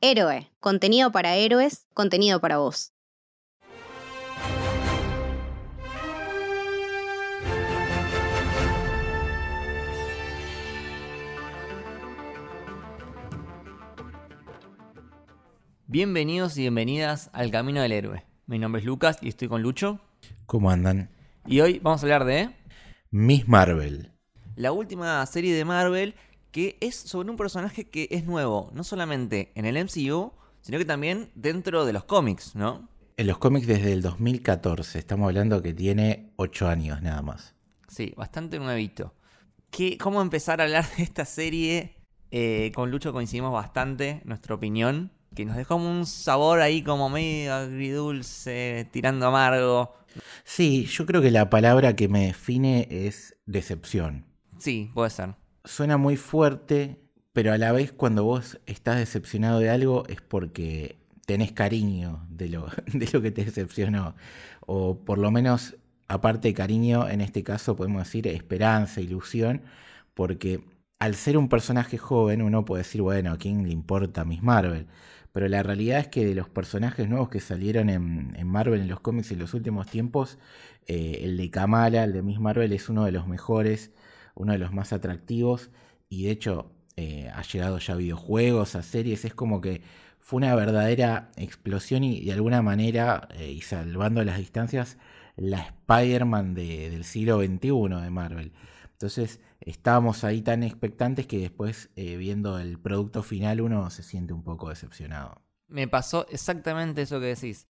Héroe, contenido para héroes, contenido para vos. Bienvenidos y bienvenidas al Camino del Héroe. Mi nombre es Lucas y estoy con Lucho. ¿Cómo andan? Y hoy vamos a hablar de Miss Marvel. la última serie de Marvel que es sobre un personaje que es nuevo, no solamente en el MCU, sino que también dentro de los cómics, ¿no? En los cómics desde el 2014, estamos hablando que tiene 8 años nada más. Sí, bastante nuevito. ¿Qué, ¿Cómo empezar a hablar de esta serie? Eh, con Lucho coincidimos bastante, nuestra opinión, que nos dejó un sabor ahí como medio agridulce, tirando amargo. Sí, yo creo que la palabra que me define es decepción. Sí, puede ser. Suena muy fuerte, pero a la vez cuando vos estás decepcionado de algo es porque tenés cariño de lo, de lo que te decepcionó. O por lo menos, aparte de cariño, en este caso podemos decir esperanza, ilusión, porque al ser un personaje joven uno puede decir, bueno, ¿a quién le importa Miss Marvel? Pero la realidad es que de los personajes nuevos que salieron en, en Marvel en los cómics en los últimos tiempos, eh, el de Kamala, el de Miss Marvel, es uno de los mejores, uno de los más atractivos y de hecho eh, ha llegado ya a videojuegos, a series, es como que fue una verdadera explosión y de alguna manera, eh, y salvando las distancias, la Spider-Man de- del siglo XXI de Marvel. Entonces estábamos ahí tan expectantes que después eh, viendo el producto final uno se siente un poco decepcionado. Me pasó exactamente eso que decís.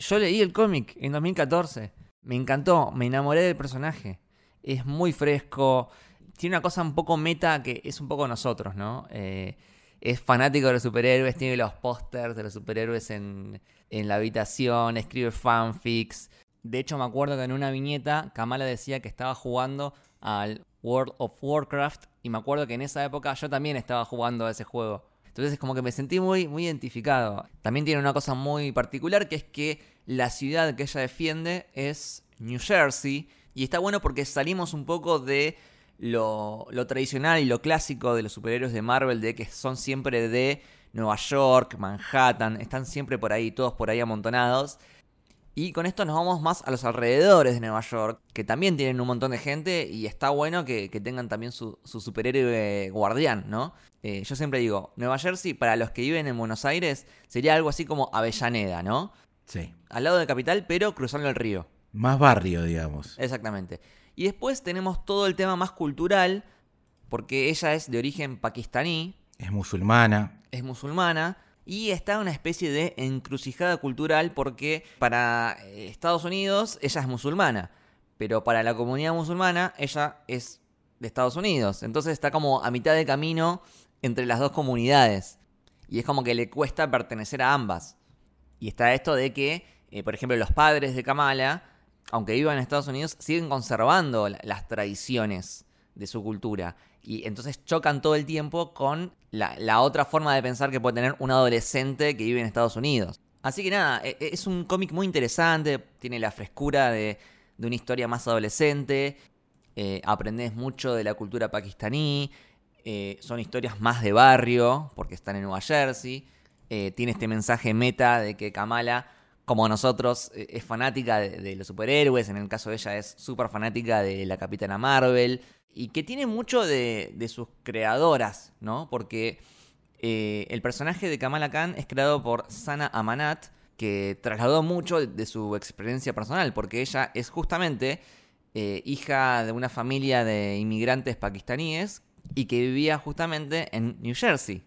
Yo leí el cómic en 2014. Me encantó, me enamoré del personaje. Es muy fresco. Tiene una cosa un poco meta que es un poco nosotros, ¿no? Eh, es fanático de los superhéroes, tiene los pósters de los superhéroes en, en la habitación, escribe fanfics. De hecho, me acuerdo que en una viñeta Kamala decía que estaba jugando al World of Warcraft y me acuerdo que en esa época yo también estaba jugando a ese juego. Entonces es como que me sentí muy, muy identificado. También tiene una cosa muy particular que es que la ciudad que ella defiende es New Jersey y está bueno porque salimos un poco de lo, lo tradicional y lo clásico de los superhéroes de Marvel de que son siempre de Nueva York, Manhattan, están siempre por ahí, todos por ahí amontonados. Y con esto nos vamos más a los alrededores de Nueva York, que también tienen un montón de gente y está bueno que, que tengan también su, su superhéroe guardián, ¿no? Eh, yo siempre digo, Nueva Jersey, para los que viven en Buenos Aires, sería algo así como Avellaneda, ¿no? Sí. Al lado de Capital, pero cruzando el río. Más barrio, digamos. Exactamente. Y después tenemos todo el tema más cultural, porque ella es de origen pakistaní, Es musulmana. es musulmana y está una especie de encrucijada cultural porque para eh, Estados Unidos ella es musulmana, pero para la comunidad musulmana ella es de Estados Unidos. Entonces está como a mitad de camino entre las dos comunidades. Y es como que le cuesta pertenecer a ambas. Y está esto de que, eh, por ejemplo, los padres de Kamala, aunque vivan en Estados Unidos, siguen conservando la- las tradiciones de su cultura. Y entonces chocan todo el tiempo con la, otra forma de pensar que puede tener un adolescente que vive en Estados Unidos. Así que nada, e- e- es un cómic muy interesante, tiene la frescura de, de una historia más adolescente, eh, aprendes mucho de la cultura pakistaní, eh, son historias más de barrio, porque están en Nueva Jersey, eh, tiene este mensaje meta de que Kamala, como nosotros, eh, es fanática de, los superhéroes, en el caso de ella es súper fanática de la Capitana Marvel, y que tiene mucho de, sus creadoras, ¿no? Porque eh, el personaje de Kamala Khan es creado por Sana Amanat, que trasladó mucho de, de su experiencia personal, porque ella es justamente eh, hija de una familia de inmigrantes pakistaníes y que vivía justamente en New Jersey.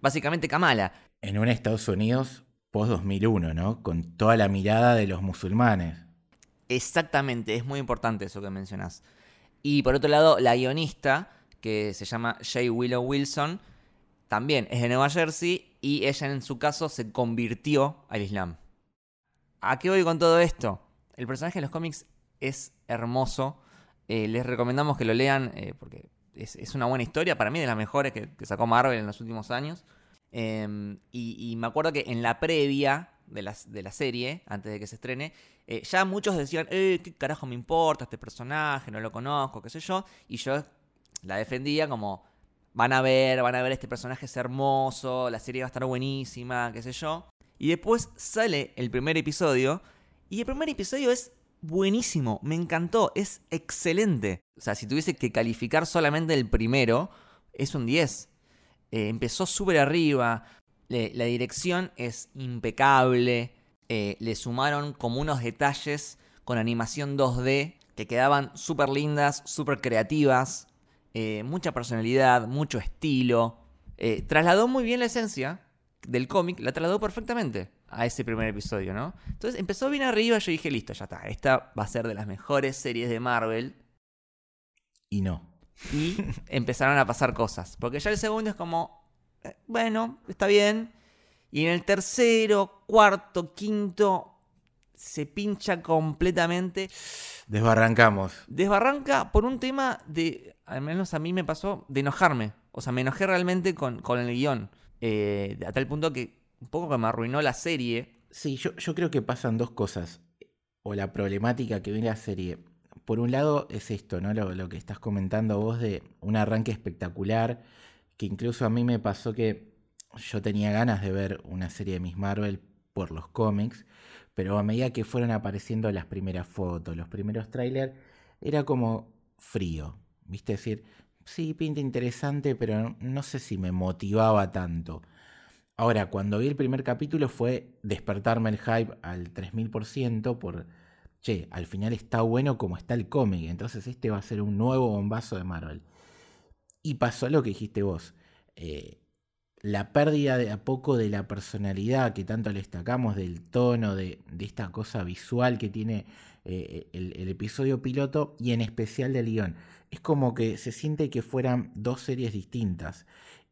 Básicamente Kamala. En un Estados Unidos post-2001, ¿no? Con toda la mirada de los musulmanes. Exactamente, es muy importante eso que mencionas. Y por otro lado, la guionista, que se llama Jay Willow Wilson, también es de Nueva Jersey y ella en su caso se convirtió al Islam. ¿A qué voy con todo esto? El personaje en los cómics es hermoso. Eh, les recomendamos que lo lean eh, porque es, es una buena historia. Para mí, de las mejores que, que sacó Marvel en los últimos años. Y, y me acuerdo que en la previa de la, de la serie, antes de que se estrene, eh, ya muchos decían, eh, ¿qué carajo me importa este personaje? No lo conozco, qué sé yo. Y yo la defendía como, van a ver, van a ver este personaje es hermoso, la serie va a estar buenísima, qué sé yo. Y después sale el primer episodio y el primer episodio es buenísimo, me encantó, es excelente. O sea, si tuviese que calificar solamente el primero, es un 10. Eh, empezó súper arriba, la dirección es impecable, eh, le sumaron como unos detalles con animación 2D que quedaban súper lindas, súper creativas, eh, mucha personalidad, mucho estilo. trasladó muy bien la esencia del cómic, la trasladó perfectamente a ese primer episodio, ¿no? Entonces empezó bien arriba, yo dije, listo, ya está, esta va a ser de las mejores series de Marvel. Y no. Y empezaron a pasar cosas, porque ya el segundo es como, eh, bueno, está bien. Y en el tercero, cuarto, quinto, se pincha completamente. Desbarrancamos. Desbarranca por un tema de, al menos a mí me pasó, de enojarme. O sea, me enojé realmente con, con el guion. Eh, a tal punto que un poco que me arruinó la serie. Sí, yo, yo creo que pasan dos cosas. O la problemática que viene la serie. Por un lado es esto, ¿no? Lo, lo que estás comentando vos de un arranque espectacular, que incluso a mí me pasó que yo tenía ganas de ver una serie de Miss Marvel por los cómics, pero a medida que fueron apareciendo las primeras fotos, los primeros trailers, era como frío, ¿viste? Es decir, sí, pinta interesante, pero no sé si me motivaba tanto. Ahora, cuando vi el primer capítulo fue despertarme el hype al 3000% por, che, al final está bueno como está el cómic, entonces este va a ser un nuevo bombazo de Marvel. Y pasó lo que dijiste vos. Eh, la pérdida de a poco de la personalidad que tanto le destacamos, del tono, de, esta cosa visual que tiene eh, el, el, episodio piloto y en especial del guion. Es como que se siente que fueran dos series distintas.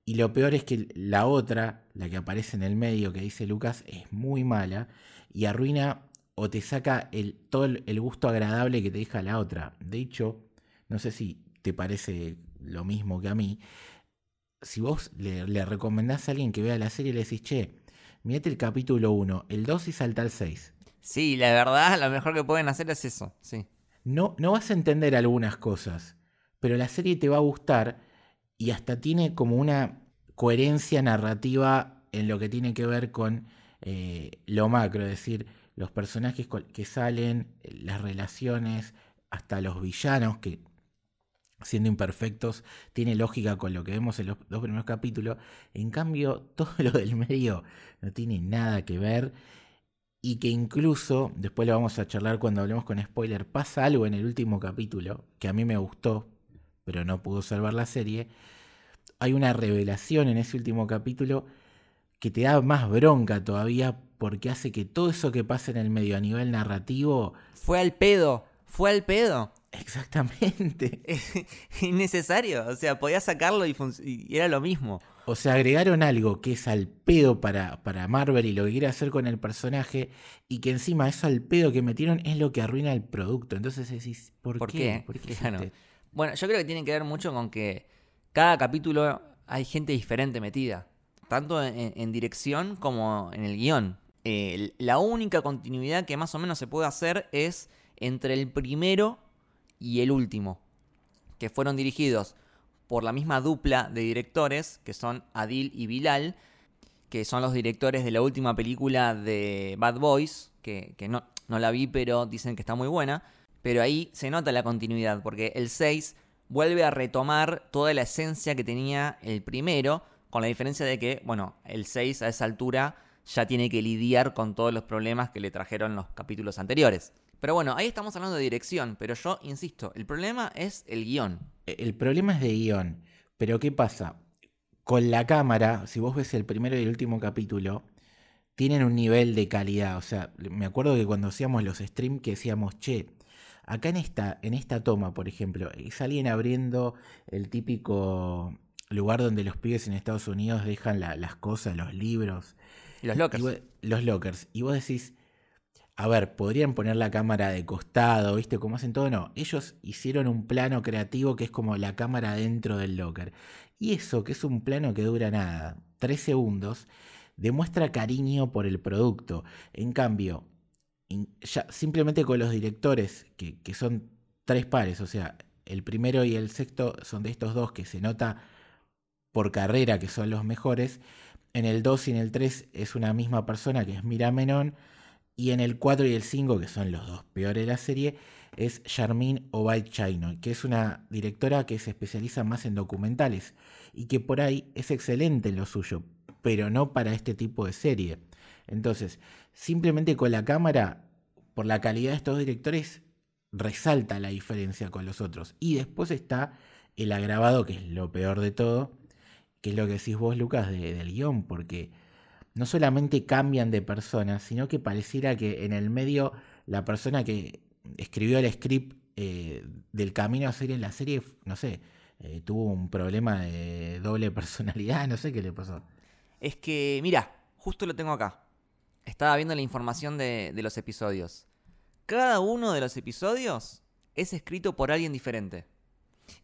Y lo peor es que la otra, la que aparece en el medio, que dice Lucas, es muy mala y arruina o te saca el, todo el, gusto agradable que te deja la otra. De hecho, no sé si te parece lo mismo que a mí. Si vos le, le recomendás a alguien que vea la serie y le decís, che, mirate el capítulo 1, el 2 y salta al 6. Sí, la verdad, lo mejor que pueden hacer es eso, sí. No, no vas a entender algunas cosas, pero la serie te va a gustar y hasta tiene como una coherencia narrativa en lo que tiene que ver con eh, lo macro, es decir, los personajes que salen, las relaciones, hasta los villanos que siendo imperfectos, tiene lógica con lo que vemos en los dos primeros capítulos. En cambio, todo lo del medio no tiene nada que ver. Y que incluso, después lo vamos a charlar cuando hablemos con spoiler, pasa algo en el último capítulo que a mí me gustó, pero no pudo salvar la serie, hay una revelación en ese último capítulo que te da más bronca todavía porque hace que todo eso que pasa en el medio a nivel narrativo... Fue al pedo, fue al pedo. Exactamente. innecesario, o sea, podía sacarlo y, era lo mismo. O sea, agregaron algo que es al pedo para, para Marvel y lo que quiere hacer con el personaje, y que encima eso al pedo que metieron es lo que arruina el producto. Entonces decís, ¿por, qué? ¿Por qué? Bueno, yo creo que tiene que ver mucho con que cada capítulo hay gente diferente metida, tanto en, dirección como en el guion. Eh, la única continuidad que más o menos se puede hacer es entre el primero y el último, que fueron dirigidos por la misma dupla de directores, que son Adil y Bilal, que son los directores de la última película de Bad Boys, que, no, no la vi, pero dicen que está muy buena. Pero ahí se nota la continuidad, porque el 6 vuelve a retomar toda la esencia que tenía el primero, con la diferencia de que, bueno, el 6 a esa altura ya tiene que lidiar con todos los problemas que le trajeron los capítulos anteriores. Pero bueno, ahí estamos hablando de dirección, pero yo insisto, el problema es el guion. El problema es de guion, pero ¿qué pasa? Con la cámara, si vos ves el primero y el último capítulo, tienen un nivel de calidad. O sea, me acuerdo que cuando hacíamos los streams que decíamos, che, Acá en esta, en esta toma, por ejemplo, es alguien abriendo el típico lugar donde los pibes en Estados Unidos dejan las cosas, los libros. los lockers. los lockers. Y vos decís, a ver, podrían poner la cámara de costado, ¿viste cómo hacen todo? No, ellos hicieron un plano creativo que es como la cámara dentro del locker. Y eso, que es un plano que dura nada, tres segundos, demuestra cariño por el producto. En cambio, ya, simplemente con los directores, que, son tres pares, o sea, el primero y el sexto son de estos dos que se nota por carrera, que son los mejores. En el 2 y en el 3 es una misma persona, que es Mira Menón. Y en el 4 y el 5, que son los dos peores de la serie, es Charmin Obaid Chaino, que es una directora que se especializa más en documentales y que por ahí es excelente en lo suyo, pero no para este tipo de serie. Entonces, simplemente con la cámara, por la calidad de estos directores, resalta la diferencia con los otros. Y después está el agravado, que es lo peor de todo, que es lo que decís vos, Lucas, del guion, porque no solamente cambian de persona, sino que pareciera que en el medio la persona que escribió el script eh, del camino a ser en la serie, no sé, eh, tuvo un problema de doble personalidad, no sé qué le pasó. Es que, mira, justo lo tengo acá. Estaba viendo la información de, de los episodios. Cada uno de los episodios es escrito por alguien diferente.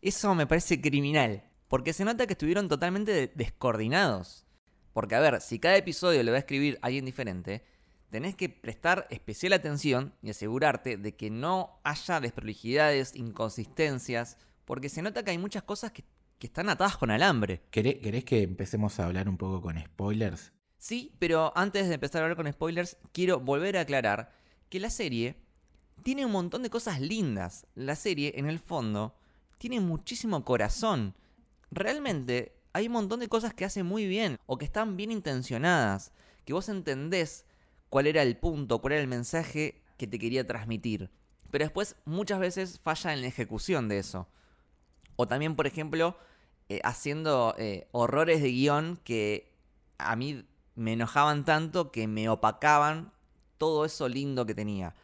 Eso me parece criminal, porque se nota que estuvieron totalmente descoordinados. Porque, a ver, si cada episodio lo va a escribir alguien diferente, tenés que prestar especial atención y asegurarte de que no haya desprolijidades, inconsistencias, porque se nota que hay muchas cosas que, están atadas con alambre. ¿Querés, que empecemos a hablar un poco con spoilers? Sí, pero antes de empezar a hablar con spoilers, quiero volver a aclarar que la serie tiene un montón de cosas lindas. La serie, en el fondo, tiene muchísimo corazón. Realmente hay un montón de cosas que hace muy bien o que están bien intencionadas, que vos entendés cuál era el punto, cuál era el mensaje que te quería transmitir. Pero después muchas veces falla en la ejecución de eso. O también, por ejemplo, eh, haciendo eh, horrores de guion que a mí me enojaban tanto que me opacaban todo eso lindo que tenía.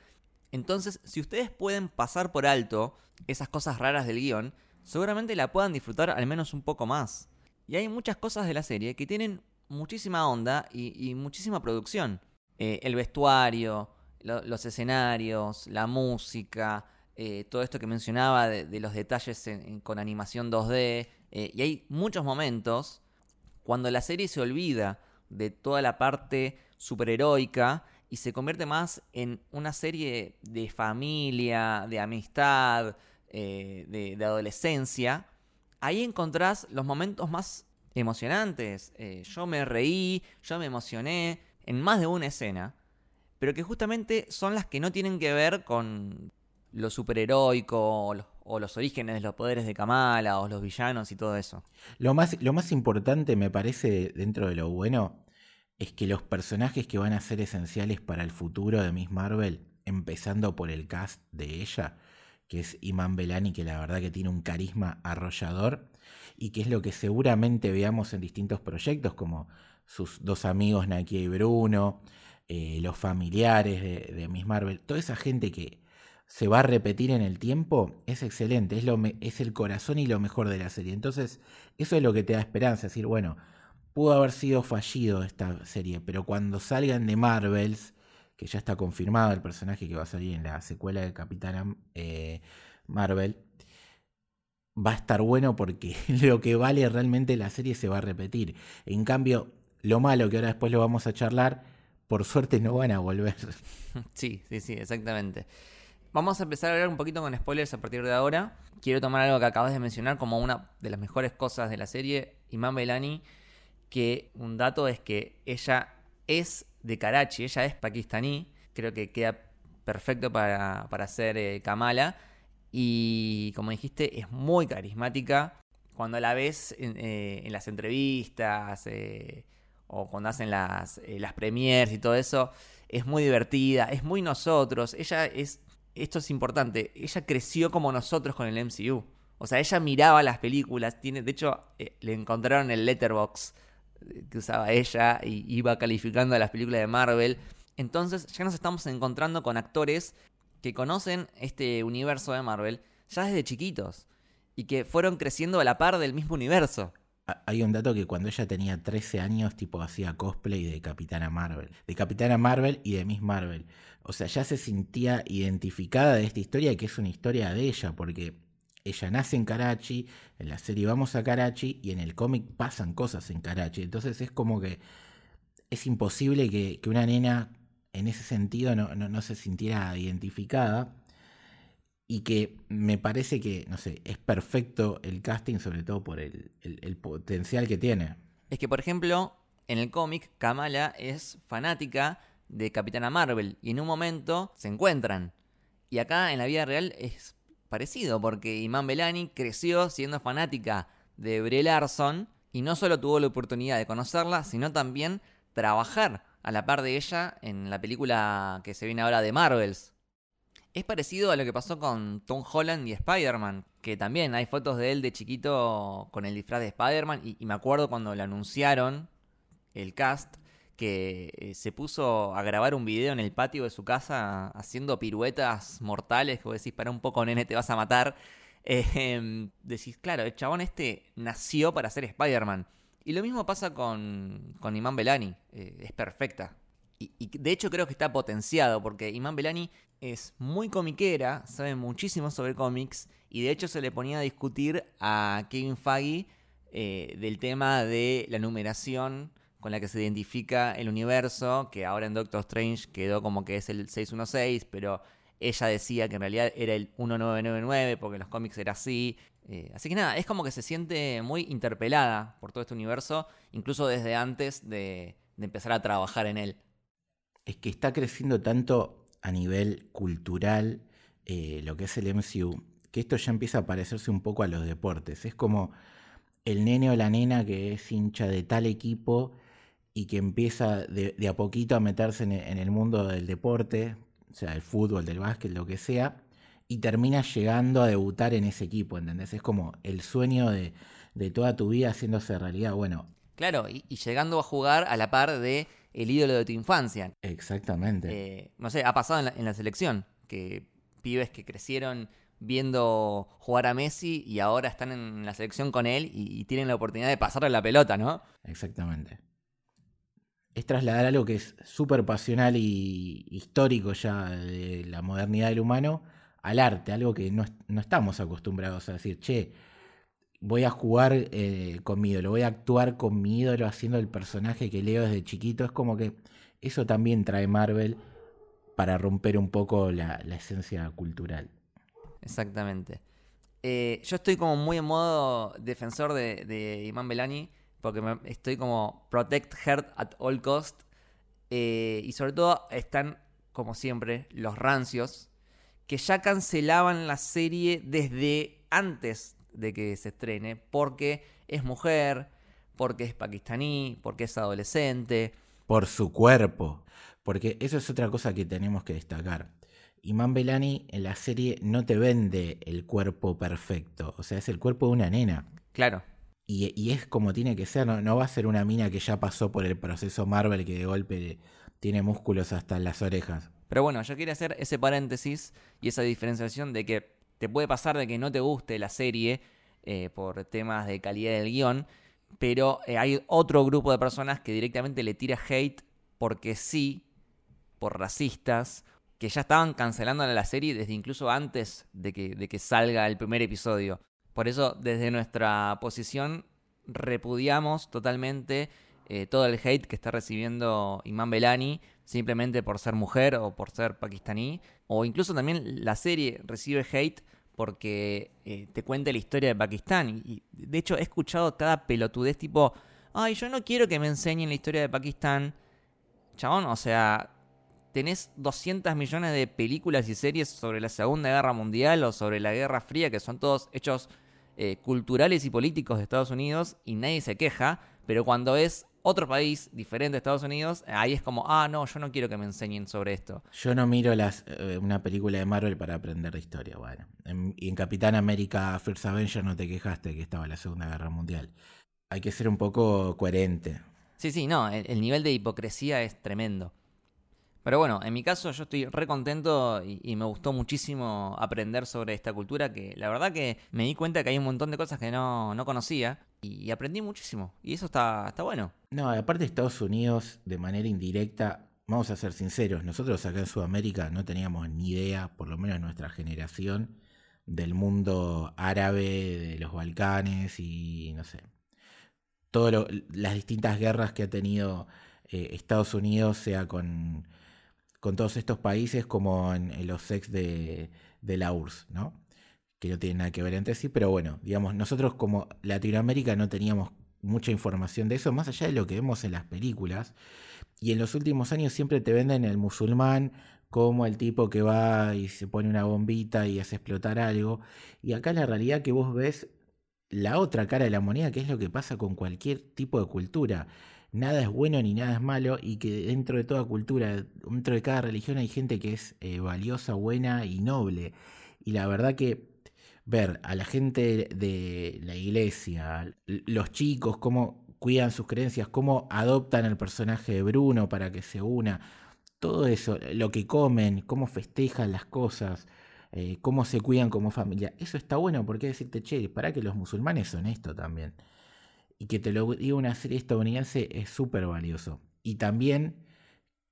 Entonces, si ustedes pueden pasar por alto esas cosas raras del guion, seguramente la puedan disfrutar al menos un poco más. Y hay muchas cosas de la serie que tienen muchísima onda y muchísima producción. Eh, el vestuario, los escenarios, la música, eh, todo esto que mencionaba de, los detalles con animación 2D. Eh, y hay muchos momentos cuando la serie se olvida de toda la parte superheroica y se convierte más en una serie de familia, de amistad, de, adolescencia. Ahí encontrás los momentos más emocionantes. yo me reí, yo me emocioné, en más de una escena, pero que justamente son las que no tienen que ver con lo superheroico o los, orígenes de los poderes de Kamala o los villanos y todo eso. Lo más, lo más importante me parece dentro de lo bueno es que los personajes que van a ser esenciales para el futuro de Miss Marvel, empezando por el cast de ella, que es Iman Belani, que la verdad que tiene un carisma arrollador y que es lo que seguramente veamos en distintos proyectos como sus dos amigos Nakia y Bruno, eh, los familiares de, Miss Marvel, toda esa gente que se va a repetir en el tiempo, es excelente, es, lo es el corazón y lo mejor de la serie. Entonces, eso es lo que te da esperanza, es decir, bueno, pudo haber sido fallido esta serie, pero cuando salgan de Marvels, que ya está confirmado el personaje que va a salir en la secuela de Capitana eh, Marvel, va a estar bueno porque lo que vale realmente la serie se va a repetir. En cambio, lo malo, que ahora después lo vamos a charlar, por suerte no van a volver. Sí, sí, sí, exactamente. Vamos a empezar a hablar un poquito con spoilers a partir de ahora. Quiero tomar algo que acabas de mencionar como una de las mejores cosas de la serie, Iman Belani, que un dato es que ella es de Karachi, ella es pakistaní, creo que queda perfecto para, para ser eh, Kamala, y como dijiste, es muy carismática. Cuando la ves en, eh, las entrevistas, eh, o cuando hacen las, las premiers y todo eso, es muy divertida, es muy nosotros. Ella es, esto es importante, ella creció como nosotros con el MCU. O sea, ella miraba las películas, tiene, de hecho, le encontraron el letterbox que usaba ella y iba calificando las películas de Marvel. Entonces ya nos estamos encontrando con actores que conocen este universo de Marvel ya desde chiquitos y que fueron creciendo a la par del mismo universo. Hay un dato que cuando ella tenía 13 años, tipo, hacía cosplay de Capitana Marvel. De Capitana Marvel y de Miss Marvel. O sea, ya se sentía identificada de esta historia que es una historia de ella, porque ella nace en Karachi, en la serie vamos a Karachi y en el cómic pasan cosas en Karachi. Entonces es como que es imposible que, una nena en ese sentido no, no se sintiera identificada. y que me parece que, no sé, es perfecto el casting, sobre todo por el, el potencial que tiene. Es que, por ejemplo, en el cómic, Kamala es fanática de Capitana Marvel y en un momento se encuentran. Y acá en la vida real es parecido, porque Iman Belani creció siendo fanática de Brie Larson y no solo tuvo la oportunidad de conocerla, sino también trabajar a la par de ella en la película que se viene ahora de Marvels. Es parecido a lo que pasó con Tom Holland y Spider-Man, que también hay fotos de él de chiquito con el disfraz de Spider-Man y, y me acuerdo cuando lo anunciaron el cast, que eh, se puso a grabar un video en el patio de su casa haciendo piruetas mortales, que vos decís, para un poco nene te vas a matar. Em, decís, claro, el chabón este nació para ser Spider-Man. Y lo mismo pasa con, con Belani, eh, es perfecta. Y, de hecho creo que está potenciado, porque Iman Belani es muy comiquera, sabe muchísimo sobre cómics, y de hecho se le ponía a discutir a Kevin Feige eh, del tema de la numeración con la que se identifica el universo, que ahora en Doctor Strange quedó como que es el 616, pero ella decía que en realidad era el 1999 porque en los cómics era así. Eh, así que nada, es como que se siente muy interpelada por todo este universo, incluso desde antes de, empezar a trabajar en él. Es que está creciendo tanto a nivel cultural eh, lo que es el MCU, que esto ya empieza a parecerse un poco a los deportes. Es como el nene o la nena que es hincha de tal equipo y que empieza de, a poquito a meterse en el, mundo del deporte, o sea, el fútbol, del básquet, lo que sea, y termina llegando a debutar en ese equipo, ¿entendés? Es como el sueño de, toda tu vida haciéndose realidad, bueno. Claro, y, llegando a jugar a la par de el ídolo de tu infancia. Exactamente. Eh, no sé, ha pasado en la, selección, que pibes que crecieron viendo jugar a Messi y ahora están en la selección con él y, y tienen la oportunidad de pasarle la pelota, ¿no? Exactamente es trasladar algo que es súper pasional y histórico ya de la modernidad del humano al arte, algo que no, estamos acostumbrados a decir, che, voy a jugar eh, con mi ídolo, voy a actuar con mi ídolo haciendo el personaje que leo desde chiquito. Es como que eso también trae Marvel para romper un poco la, esencia cultural. Exactamente. Eh, yo estoy como muy en modo defensor de, de Iman Belani porque estoy como protect her at all cost. Eh, y sobre todo están, como siempre, los rancios, que ya cancelaban la serie desde antes de que se estrene, porque es mujer, porque es pakistaní, porque es adolescente. Por su cuerpo, porque eso es otra cosa que tenemos que destacar. Iman Belani en la serie no te vende el cuerpo perfecto, o sea, es el cuerpo de una nena. Claro. Y, es como tiene que ser, no, va a ser una mina que ya pasó por el proceso Marvel que de golpe tiene músculos hasta las orejas. Pero bueno, yo quería hacer ese paréntesis y esa diferenciación de que te puede pasar de que no te guste la serie eh, por temas de calidad del guion, pero eh, hay otro grupo de personas que directamente le tira hate porque sí, por racistas, que ya estaban cancelando la serie desde incluso antes de que, de que salga el primer episodio. Por eso, desde nuestra posición, repudiamos totalmente eh, todo el hate que está recibiendo Imán Belani simplemente por ser mujer o por ser pakistaní. O incluso también la serie recibe hate porque eh, te cuenta la historia de Pakistán. Y de hecho he escuchado cada pelotudez tipo, ay, yo no quiero que me enseñen la historia de Pakistán. Chabón, o sea, tenés 200 millones de películas y series sobre la Segunda Guerra Mundial o sobre la Guerra Fría, que son todos hechos eh, culturales y políticos de Estados Unidos y nadie se queja, pero cuando es otro país diferente de Estados Unidos, ahí es como, ah, no, yo no quiero que me enseñen sobre esto. Yo no miro las, eh, una película de Marvel para aprender de historia, bueno. y en Capitán América First Avenger no te quejaste que estaba la Segunda Guerra Mundial. Hay que ser un poco coherente. Sí, sí, no, el nivel de hipocresía es tremendo. Pero bueno, en mi caso yo estoy re contento y, me gustó muchísimo aprender sobre esta cultura que la verdad que me di cuenta que hay un montón de cosas que no, conocía y, aprendí muchísimo. Y eso está, está bueno. No, aparte Estados Unidos, de manera indirecta, vamos a ser sinceros, nosotros acá en Sudamérica no teníamos ni idea, por lo menos nuestra generación, del mundo árabe, de los Balcanes y no sé. Todas las distintas guerras que ha tenido eh, Estados Unidos, sea con con todos estos países como en, los sex de, de la URSS, ¿no? Que no tienen nada que ver entre sí, pero bueno, digamos, nosotros como Latinoamérica no teníamos mucha información de eso, más allá de lo que vemos en las películas. Y en los últimos años siempre te venden el musulmán como el tipo que va y se pone una bombita y hace explotar algo. Y acá la realidad que vos ves la otra cara de la moneda, que es lo que pasa con cualquier tipo de cultura. Nada es bueno ni nada es malo y que dentro de toda cultura, dentro de cada religión hay gente que es eh, valiosa, buena y noble. Y la verdad que ver a la gente de la iglesia, los chicos, cómo cuidan sus creencias, cómo adoptan el personaje de Bruno para que se una, todo eso, lo que comen, cómo festejan las cosas, eh, cómo se cuidan como familia, eso está bueno porque decirte, che, para que los musulmanes son esto también. Y que te lo diga una serie estadounidense es súper valioso. Y también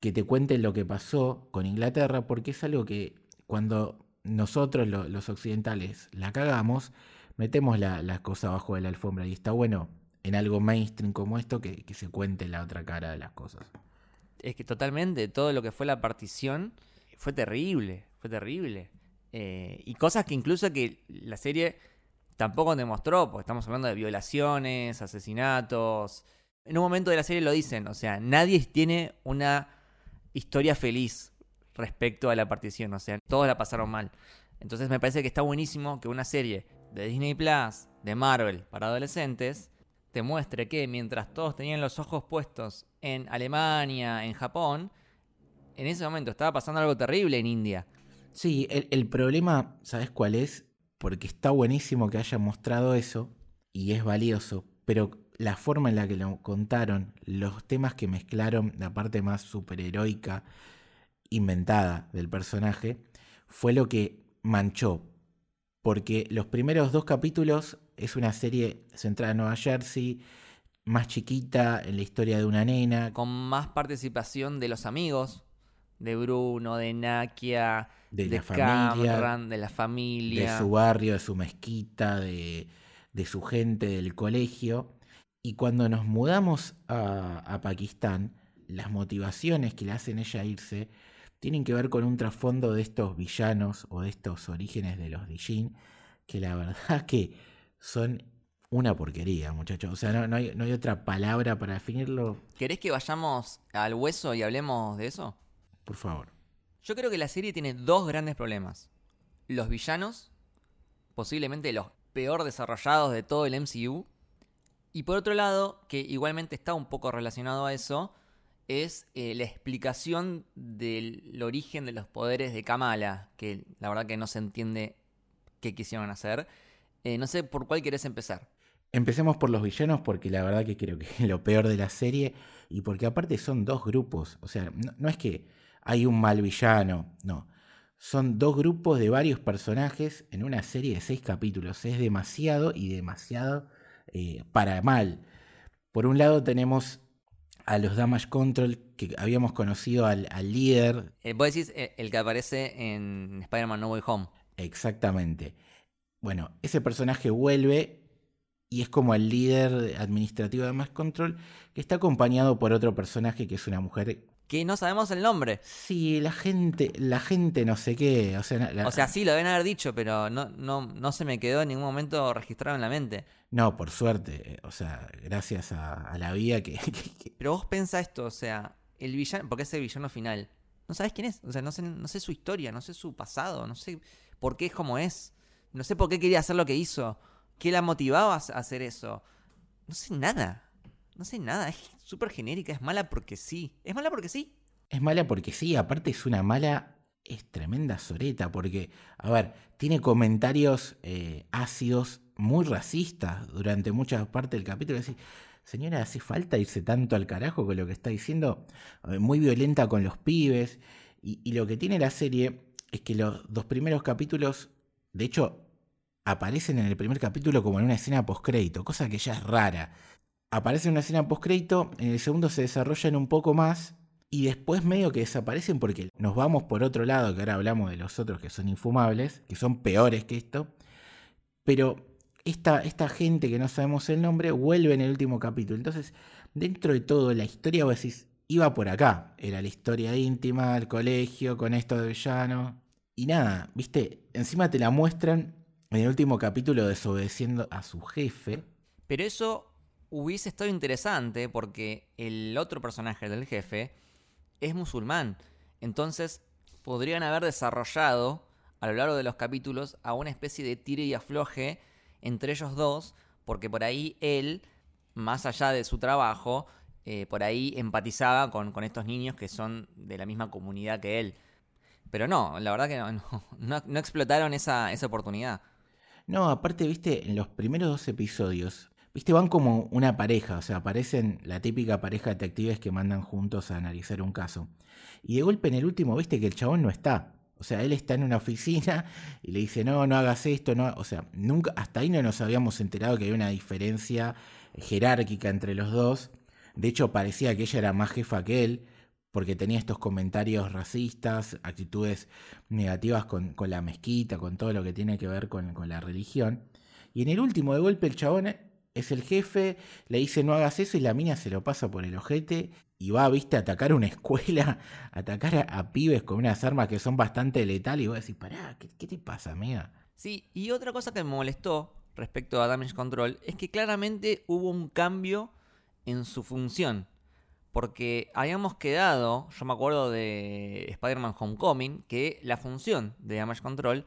que te cuenten lo que pasó con Inglaterra, porque es algo que cuando nosotros los occidentales la cagamos, metemos la, la, cosa abajo de la alfombra y está bueno en algo mainstream como esto que, que, se cuente la otra cara de las cosas. Es que totalmente todo lo que fue la partición fue terrible, fue terrible. Eh, y cosas que incluso que la serie tampoco demostró, porque estamos hablando de violaciones, asesinatos. En un momento de la serie lo dicen, o sea, nadie tiene una historia feliz respecto a la partición, o sea, todos la pasaron mal. Entonces me parece que está buenísimo que una serie de Disney Plus, de Marvel, para adolescentes, te muestre que mientras todos tenían los ojos puestos en Alemania, en Japón, en ese momento estaba pasando algo terrible en India. Sí, el, el problema, ¿sabes cuál es? Porque está buenísimo que hayan mostrado eso y es valioso, pero la forma en la que lo contaron, los temas que mezclaron, la parte más superheroica, inventada del personaje, fue lo que manchó. Porque los primeros dos capítulos es una serie centrada en Nueva Jersey, más chiquita, en la historia de una nena. Con más participación de los amigos, de Bruno, de Nakia, de, de la familia, de la familia. de su barrio, de su mezquita, de, de su gente, del colegio. Y cuando nos mudamos a, a Pakistán, las motivaciones que le hacen ella irse tienen que ver con un trasfondo de estos villanos o de estos orígenes de los Dijin, que la verdad que son una porquería, muchachos. O sea, no, no, hay, no hay otra palabra para definirlo. ¿Querés que vayamos al hueso y hablemos de eso? Por favor. Yo creo que la serie tiene dos grandes problemas. Los villanos, posiblemente los peor desarrollados de todo el MCU. Y por otro lado, que igualmente está un poco relacionado a eso, es eh, la explicación del origen de los poderes de Kamala, que la verdad que no se entiende qué quisieron hacer. Eh, no sé por cuál querés empezar. Empecemos por los villanos porque la verdad que creo que es lo peor de la serie y porque aparte son dos grupos, o sea, no, no es que hay un mal villano, no. Son dos grupos de varios personajes en una serie de seis capítulos. Es demasiado y demasiado eh, para mal. Por un lado tenemos a los Damage Control, que habíamos conocido al, al líder. Eh, vos decís eh, el que aparece en Spider-Man No Way Home. Exactamente. Bueno, ese personaje vuelve y es como el líder administrativo de Damage Control, que está acompañado por otro personaje que es una mujer. Que no sabemos el nombre. Sí, la gente, la gente no sé qué. O sea, la- O sea, sí, lo deben haber dicho, pero no, no, no se me quedó en ningún momento registrado en la mente. no, por suerte. eh, O sea, gracias a, a la vida que, que- que- Pero vos pensá esto, o sea, el villano, porque es el villano final. No sabes quién es, o sea, no sé, no sé su historia, no sé su pasado, no sé por qué es como es. No sé por qué quería hacer lo que hizo. ¿Qué la motivaba a hacer eso? No sé nada. No sé nada. Es súper genérica. Es mala porque sí. Es mala porque sí. Es mala porque sí, aparte es una mala, es tremenda soreta, porque, a ver, tiene comentarios eh, ácidos, muy racistas durante mucha parte del capítulo. Señora, ¿hace falta irse tanto al carajo con lo que está diciendo? Eh, muy violenta con los pibes. Y, y lo que tiene la serie es que los dos primeros capítulos, de hecho, aparecen en el primer capítulo como en una escena postcrédito, cosa que ya es rara. Aparece una escena postcrédito, en el segundo se desarrollan un poco más y después medio que desaparecen porque nos vamos por otro lado, que ahora hablamos de los otros que son infumables, que son peores que esto. Pero esta, esta gente que no sabemos el nombre vuelve en el último capítulo. Entonces, dentro de todo, la historia vos decís, iba por acá. Era la historia íntima, el colegio, con esto de villano. Y nada, viste, encima te la muestran en el último capítulo desobedeciendo a su jefe. Pero eso hubiese estado interesante porque el otro personaje del jefe es musulmán. Entonces podrían haber desarrollado a lo largo de los capítulos a una especie de tire y afloje entre ellos dos, porque por ahí él, más allá de su trabajo, eh, por ahí empatizaba con, estos niños que son de la misma comunidad que él. Pero no, la verdad que no, no, explotaron esa, esa oportunidad. No, aparte, viste, en los primeros dos episodios, viste, van como una pareja, o sea, aparecen la típica pareja de detectives que mandan juntos a analizar un caso. Y de golpe en el último, viste que el chabón no está. O sea, él está en una oficina y le dice, no, no hagas esto, no. O sea, nunca, hasta ahí no nos habíamos enterado que había una diferencia jerárquica entre los dos. De hecho, parecía que ella era más jefa que él, porque tenía estos comentarios racistas, actitudes negativas con, la mezquita, con todo lo que tiene que ver con, con, la religión. Y en el último, de golpe, el chabón es el jefe, le dice no hagas eso y la mina se lo pasa por el ojete y va, viste, a atacar una escuela, a atacar a, pibes con unas armas que son bastante letales y vos decís, pará, ¿qué, ¿qué te pasa, amiga? Sí, y otra cosa que me molestó respecto a Damage Control es que claramente hubo un cambio en su función. Porque habíamos quedado, yo me acuerdo de Spider-Man Homecoming, que la función de Damage Control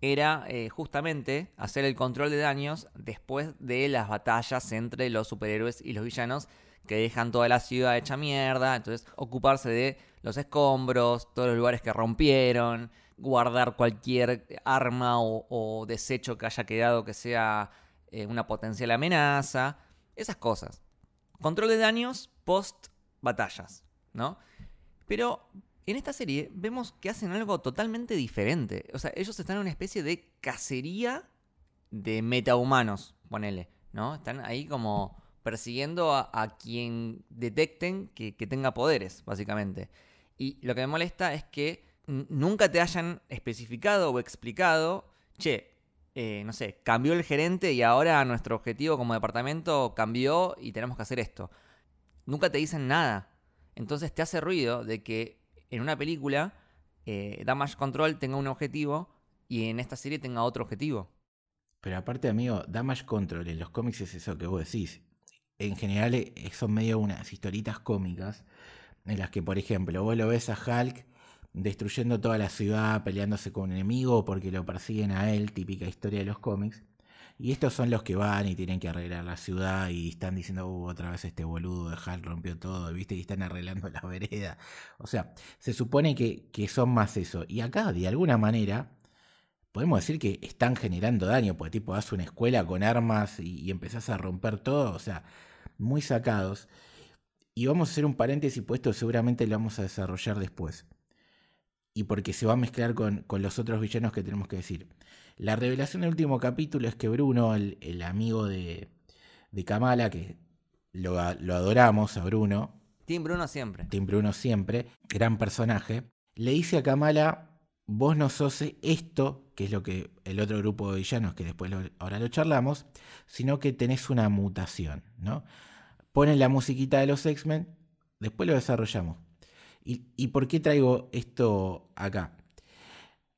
era eh, justamente hacer el control de daños después de las batallas entre los superhéroes y los villanos que dejan toda la ciudad hecha mierda. Entonces, ocuparse de los escombros, todos los lugares que rompieron, guardar cualquier arma o, desecho que haya quedado que sea eh, una potencial amenaza, esas cosas. Control de daños post batallas, ¿no? Pero en esta serie vemos que hacen algo totalmente diferente. O sea, ellos están en una especie de cacería de metahumanos, ponele, ¿no? Están ahí como persiguiendo a, quien detecten que, tenga poderes, básicamente. Y lo que me molesta es que nunca te hayan especificado o explicado, che, eh, no sé, cambió el gerente y ahora nuestro objetivo como departamento cambió y tenemos que hacer esto. Nunca te dicen nada. Entonces te hace ruido de que en una película eh, Damage Control tenga un objetivo y en esta serie tenga otro objetivo. Pero aparte, amigo, Damage Control en los cómics es eso que vos decís. En general eh, son medio unas historitas cómicas en las que, por ejemplo, vos lo ves a Hulk destruyendo toda la ciudad, peleándose con un enemigo porque lo persiguen a él, típica historia de los cómics. Y estos son los que van y tienen que arreglar la ciudad y están diciendo, uh, otra vez este boludo de Hal rompió todo, ¿viste? Y están arreglando la vereda. O sea, se supone que, que son más eso. Y acá, de alguna manera, podemos decir que están generando daño, porque tipo, das una escuela con armas y, y empezás a romper todo, o sea, muy sacados. Y vamos a hacer un paréntesis, pues esto seguramente lo vamos a desarrollar después y porque se va a mezclar con, los otros villanos que tenemos que decir. La revelación del último capítulo es que Bruno, el, amigo de, de, Kamala, que lo, adoramos a Bruno. Team Bruno siempre. Team Bruno siempre, gran personaje. Le dice a Kamala, vos no sos esto, que es lo que el otro grupo de villanos, que después ahora lo charlamos, sino que tenés una mutación, ¿no? Ponen la musiquita de los X-Men, después lo desarrollamos. ¿Y, por qué traigo esto acá?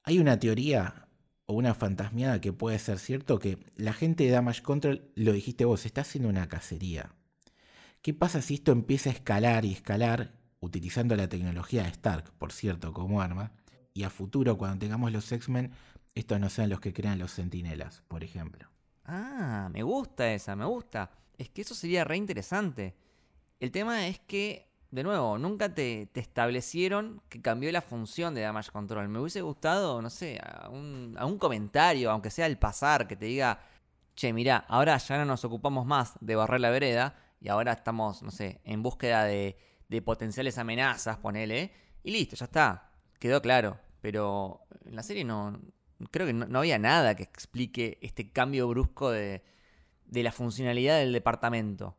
Hay una teoría o una fantasmiada que puede ser cierto que la gente de Damage Control, lo dijiste vos, está haciendo una cacería. ¿Qué pasa si esto empieza a escalar y escalar utilizando la tecnología de Stark, por cierto, como arma? Y a futuro, cuando tengamos los X-Men, estos no sean los que crean los sentinelas, por ejemplo. Ah, me gusta esa, me gusta. Es que eso sería re interesante. El tema es que de nuevo, nunca te, establecieron que cambió la función de Damage Control. Me hubiese gustado, no sé, a un, comentario, aunque sea al pasar, que te diga, che, mira, ahora ya no nos ocupamos más de barrer la vereda y ahora estamos, no sé, en búsqueda de, potenciales amenazas, ponele, y listo, ya está, quedó claro. Pero en la serie no, creo que no, había nada que explique este cambio brusco de, de la funcionalidad del departamento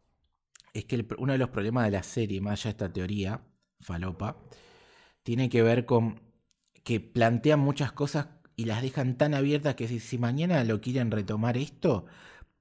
es que uno de los problemas de la serie, más allá de esta teoría falopa, tiene que ver con que plantean muchas cosas y las dejan tan abiertas que si, mañana lo quieren retomar esto,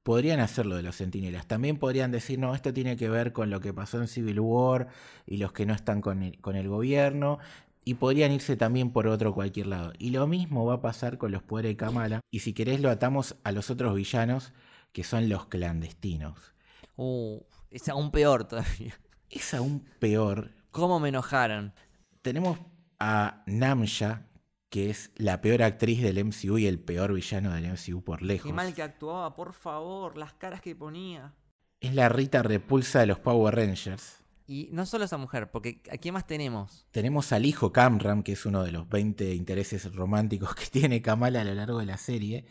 podrían hacerlo de los centinelas. También podrían decir, no, esto tiene que ver con lo que pasó en Civil War y los que no están con el, con el gobierno. Y podrían irse también por otro cualquier lado. Y lo mismo va a pasar con los poderes de Kamala. Y si querés lo atamos a los otros villanos, que son los clandestinos. Uh, es aún peor todavía. Es aún peor. ¿Cómo me enojaron? Tenemos a Namja, que es la peor actriz del MCU y el peor villano del MCU por lejos. Qué mal que actuaba, por favor, las caras que ponía. Es la Rita repulsa de los Power Rangers. Y no solo esa mujer, porque ¿a quién más tenemos? Tenemos al hijo Camram, que es uno de los 20 intereses románticos que tiene Kamala a lo largo de la serie.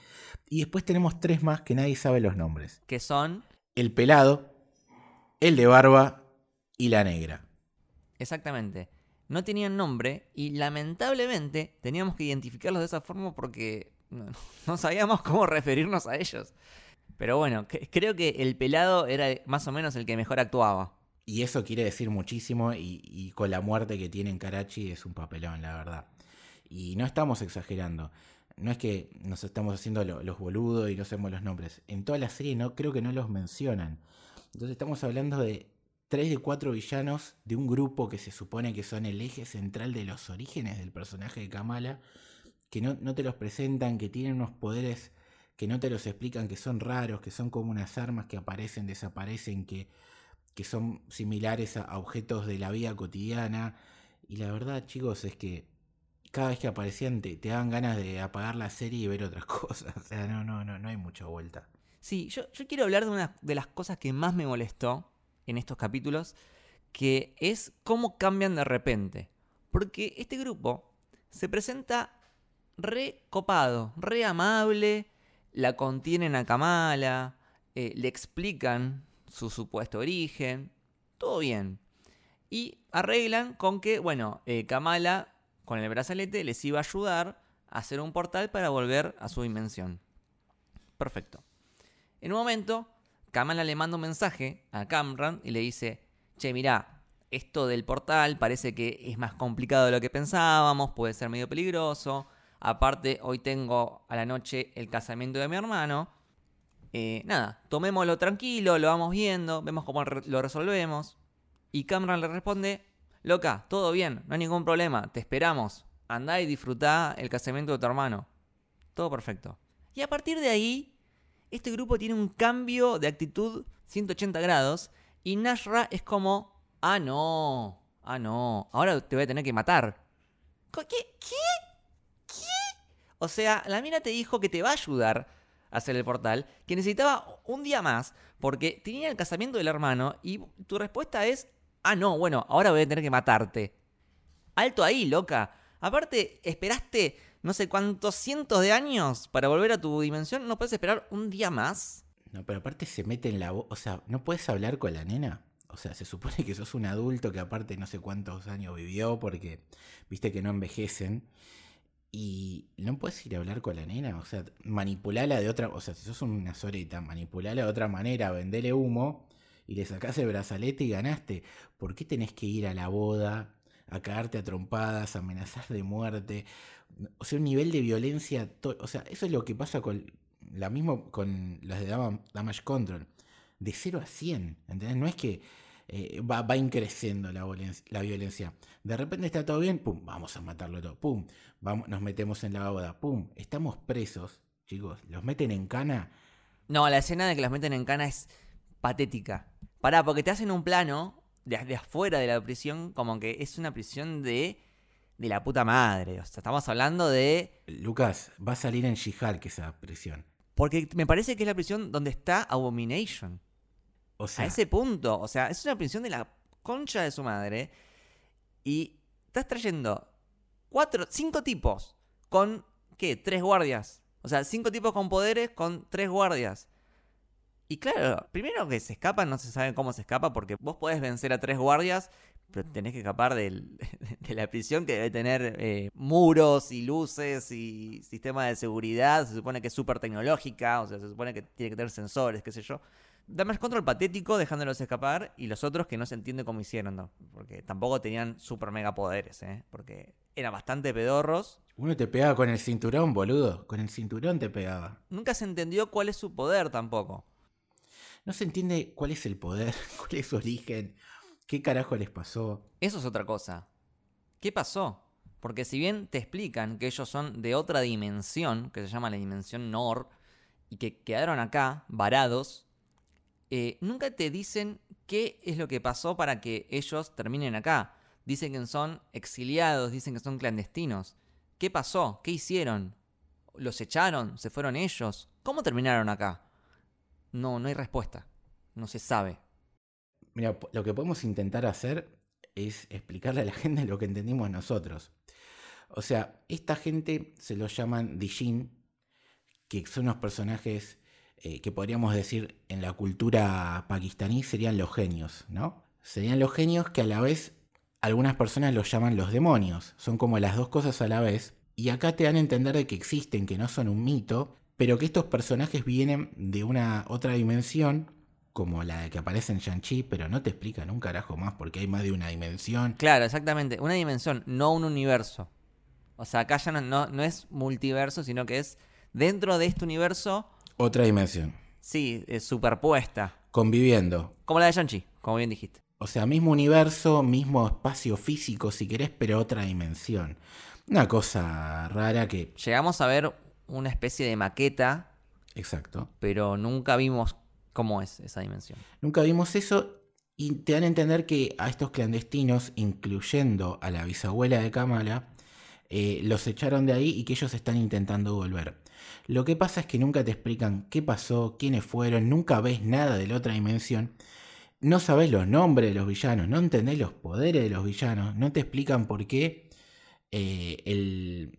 Y después tenemos tres más que nadie sabe los nombres. Que son... El pelado, el de barba y la negra. Exactamente. No tenían nombre y lamentablemente teníamos que identificarlos de esa forma porque no, no sabíamos cómo referirnos a ellos. Pero bueno, que- creo que el pelado era más o menos el que mejor actuaba. Y eso quiere decir muchísimo y, y con la muerte que tiene en Karachi es un papelón, la verdad. Y no estamos exagerando. No es que nos estamos haciendo lo- los boludos y no sabemos los nombres. En toda la serie no creo que no los mencionan. Entonces estamos hablando de tres de cuatro villanos de un grupo que se supone que son el eje central de los orígenes del personaje de Kamala, que no, no te los presentan, que tienen unos poderes que no te los explican, que son raros, que son como unas armas que aparecen, desaparecen, que, que son similares a, objetos de la vida cotidiana. Y la verdad, chicos, es que cada vez que aparecían te, te daban ganas de apagar la serie y ver otras cosas. O sea, no, no, no, no hay mucha vuelta. Sí, yo, quiero hablar de una de las cosas que más me molestó en estos capítulos, que es cómo cambian de repente. Porque este grupo se presenta re copado, re amable, la contienen a Kamala, eh, le explican su supuesto origen, todo bien. Y arreglan con que, bueno, eh, Kamala con el brazalete les iba a ayudar a hacer un portal para volver a su dimensión. Perfecto. En un momento, Kamala le manda un mensaje a Camran y le dice, che, mirá, esto del portal parece que es más complicado de lo que pensábamos, puede ser medio peligroso. Aparte, hoy tengo a la noche el casamiento de mi hermano. Eh, nada, tomémoslo tranquilo, lo vamos viendo, vemos cómo lo resolvemos. Y Camran le responde, loca, todo bien, no hay ningún problema, te esperamos. Andá y disfrutá el casamiento de tu hermano. Todo perfecto. Y a partir de ahí, este grupo tiene un cambio de actitud 180 grados y Nashra es como, ah, no, ah, no, ahora te voy a tener que matar. ¿Qué? ¿Qué? ¿Qué? O sea, la mina te dijo que te va a ayudar a hacer el portal, que necesitaba un día más porque tenía el casamiento del hermano y tu respuesta es, ah, no, bueno, ahora voy a tener que matarte. Alto ahí, loca. Aparte, esperaste no sé cuántos cientos de años para volver a tu dimensión. ¿No puedes esperar un día más? No, pero aparte se mete en la voz. O sea, ¿no puedes hablar con la nena? O sea, se supone que sos un adulto que aparte no sé cuántos años vivió porque viste que no envejecen. Y no puedes ir a hablar con la nena. O sea, manipulala de otra. O sea, si sos una soreta, manipulala de otra manera, vendele humo y le sacás el brazalete y ganaste. ¿Por qué tenés que ir a la boda, a cagarte a trompadas, a amenazar de muerte? O sea, un nivel de violencia. O sea, eso es lo que pasa con. La mismo con las de Dama- Damage Control. De 0 a 100. ¿Entendés? No es que eh, va, va increciendo la violencia. De repente está todo bien, pum, vamos a matarlo todo. Pum, vamos, nos metemos en la boda. Pum, estamos presos, chicos. Los meten en cana. No, la escena de que los meten en cana es patética. Pará, porque te hacen un plano de, afuera de la prisión como que es una prisión de, de la puta madre. O sea, estamos hablando de... Lucas, va a salir en She-Hulk esa prisión. Porque me parece que es la prisión donde está Abomination. O sea, a ese punto. O sea, es una prisión de la concha de su madre. Y estás trayendo cuatro, cinco tipos con, ¿qué? Tres guardias. O sea, cinco tipos con poderes con tres guardias. Y claro, primero que se escapan, no se sabe cómo se escapa, porque vos podés vencer a tres guardias, pero tenés que escapar del- de la prisión que debe tener eh, muros y luces y sistema de seguridad. Se supone que es súper tecnológica, o sea, se supone que tiene que tener sensores, qué sé yo. Damage Control patético dejándolos escapar y los otros que no se entiende cómo hicieron, ¿no? Porque tampoco tenían super mega poderes, ¿eh? Porque eran bastante pedorros. uno te pegaba con el cinturón, boludo. Con el cinturón te pegaba. Nunca se entendió cuál es su poder tampoco. No se entiende cuál es el poder, cuál es su origen, qué carajo les pasó. Eso es otra cosa. ¿Qué pasó? Porque si bien te explican que ellos son de otra dimensión, que se llama la dimensión Nor, y que quedaron acá, varados, eh, nunca te dicen qué es lo que pasó para que ellos terminen acá. Dicen que son exiliados, dicen que son clandestinos. ¿Qué pasó? ¿Qué hicieron? ¿Los echaron? ¿Se fueron ellos? ¿Cómo terminaron acá? No, no hay respuesta. No se sabe. Mira, lo que podemos intentar hacer es explicarle a la gente lo que entendimos nosotros. O sea, esta gente se los llaman Dijin, que son unos personajes eh, que podríamos decir en la cultura pakistaní serían los genios, ¿no? Serían los genios que a la vez algunas personas los llaman los demonios. Son como las dos cosas a la vez. Y acá te dan a entender de que existen, que no son un mito, pero que estos personajes vienen de una otra dimensión, como la de que aparece en Shang-Chi, pero no te explican un carajo más porque hay más de una dimensión. Claro, exactamente. Una dimensión, no un universo. O sea, acá ya no, no, es multiverso, sino que es dentro de este universo. Otra dimensión. Sí, es superpuesta. Conviviendo. Como la de Shang-Chi, como bien dijiste. O sea, mismo universo, mismo espacio físico, si querés, pero otra dimensión. Una cosa rara que. Llegamos a ver una especie de maqueta. Exacto. Pero nunca vimos cómo es esa dimensión. Nunca vimos eso y te dan a entender que a estos clandestinos, incluyendo a la bisabuela de Kamala, eh, los echaron de ahí y que ellos están intentando volver. Lo que pasa es que nunca te explican qué pasó, quiénes fueron, nunca ves nada de la otra dimensión, no sabes los nombres de los villanos, no entendés los poderes de los villanos, no te explican por qué eh, el,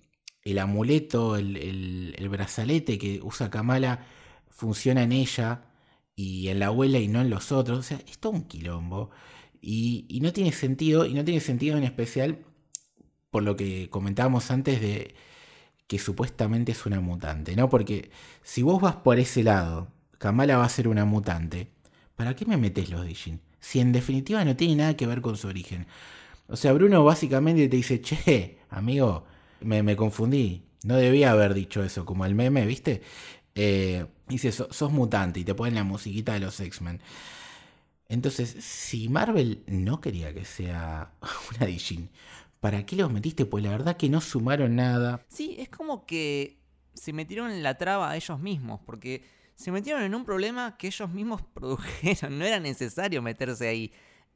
amuleto, el, brazalete que usa Kamala funciona en ella y en la abuela y no en los otros. O sea, es todo un quilombo. Y, y no tiene sentido, y no tiene sentido en especial por lo que comentábamos antes de que supuestamente es una mutante, ¿no? Porque si vos vas por ese lado, Kamala va a ser una mutante, ¿para qué me metes los Dijin? Si en definitiva no tiene nada que ver con su origen. O sea, Bruno básicamente te dice, che, amigo, me, confundí. No debía haber dicho eso, como el meme, ¿viste? Eh, dice, sos mutante y te ponen la musiquita de los X-Men. Entonces, si Marvel no quería que sea una Dijin, ¿para qué los metiste? Pues la verdad que no sumaron nada. Sí, es como que se metieron en la traba a ellos mismos, porque se metieron en un problema que ellos mismos produjeron, no era necesario meterse ahí.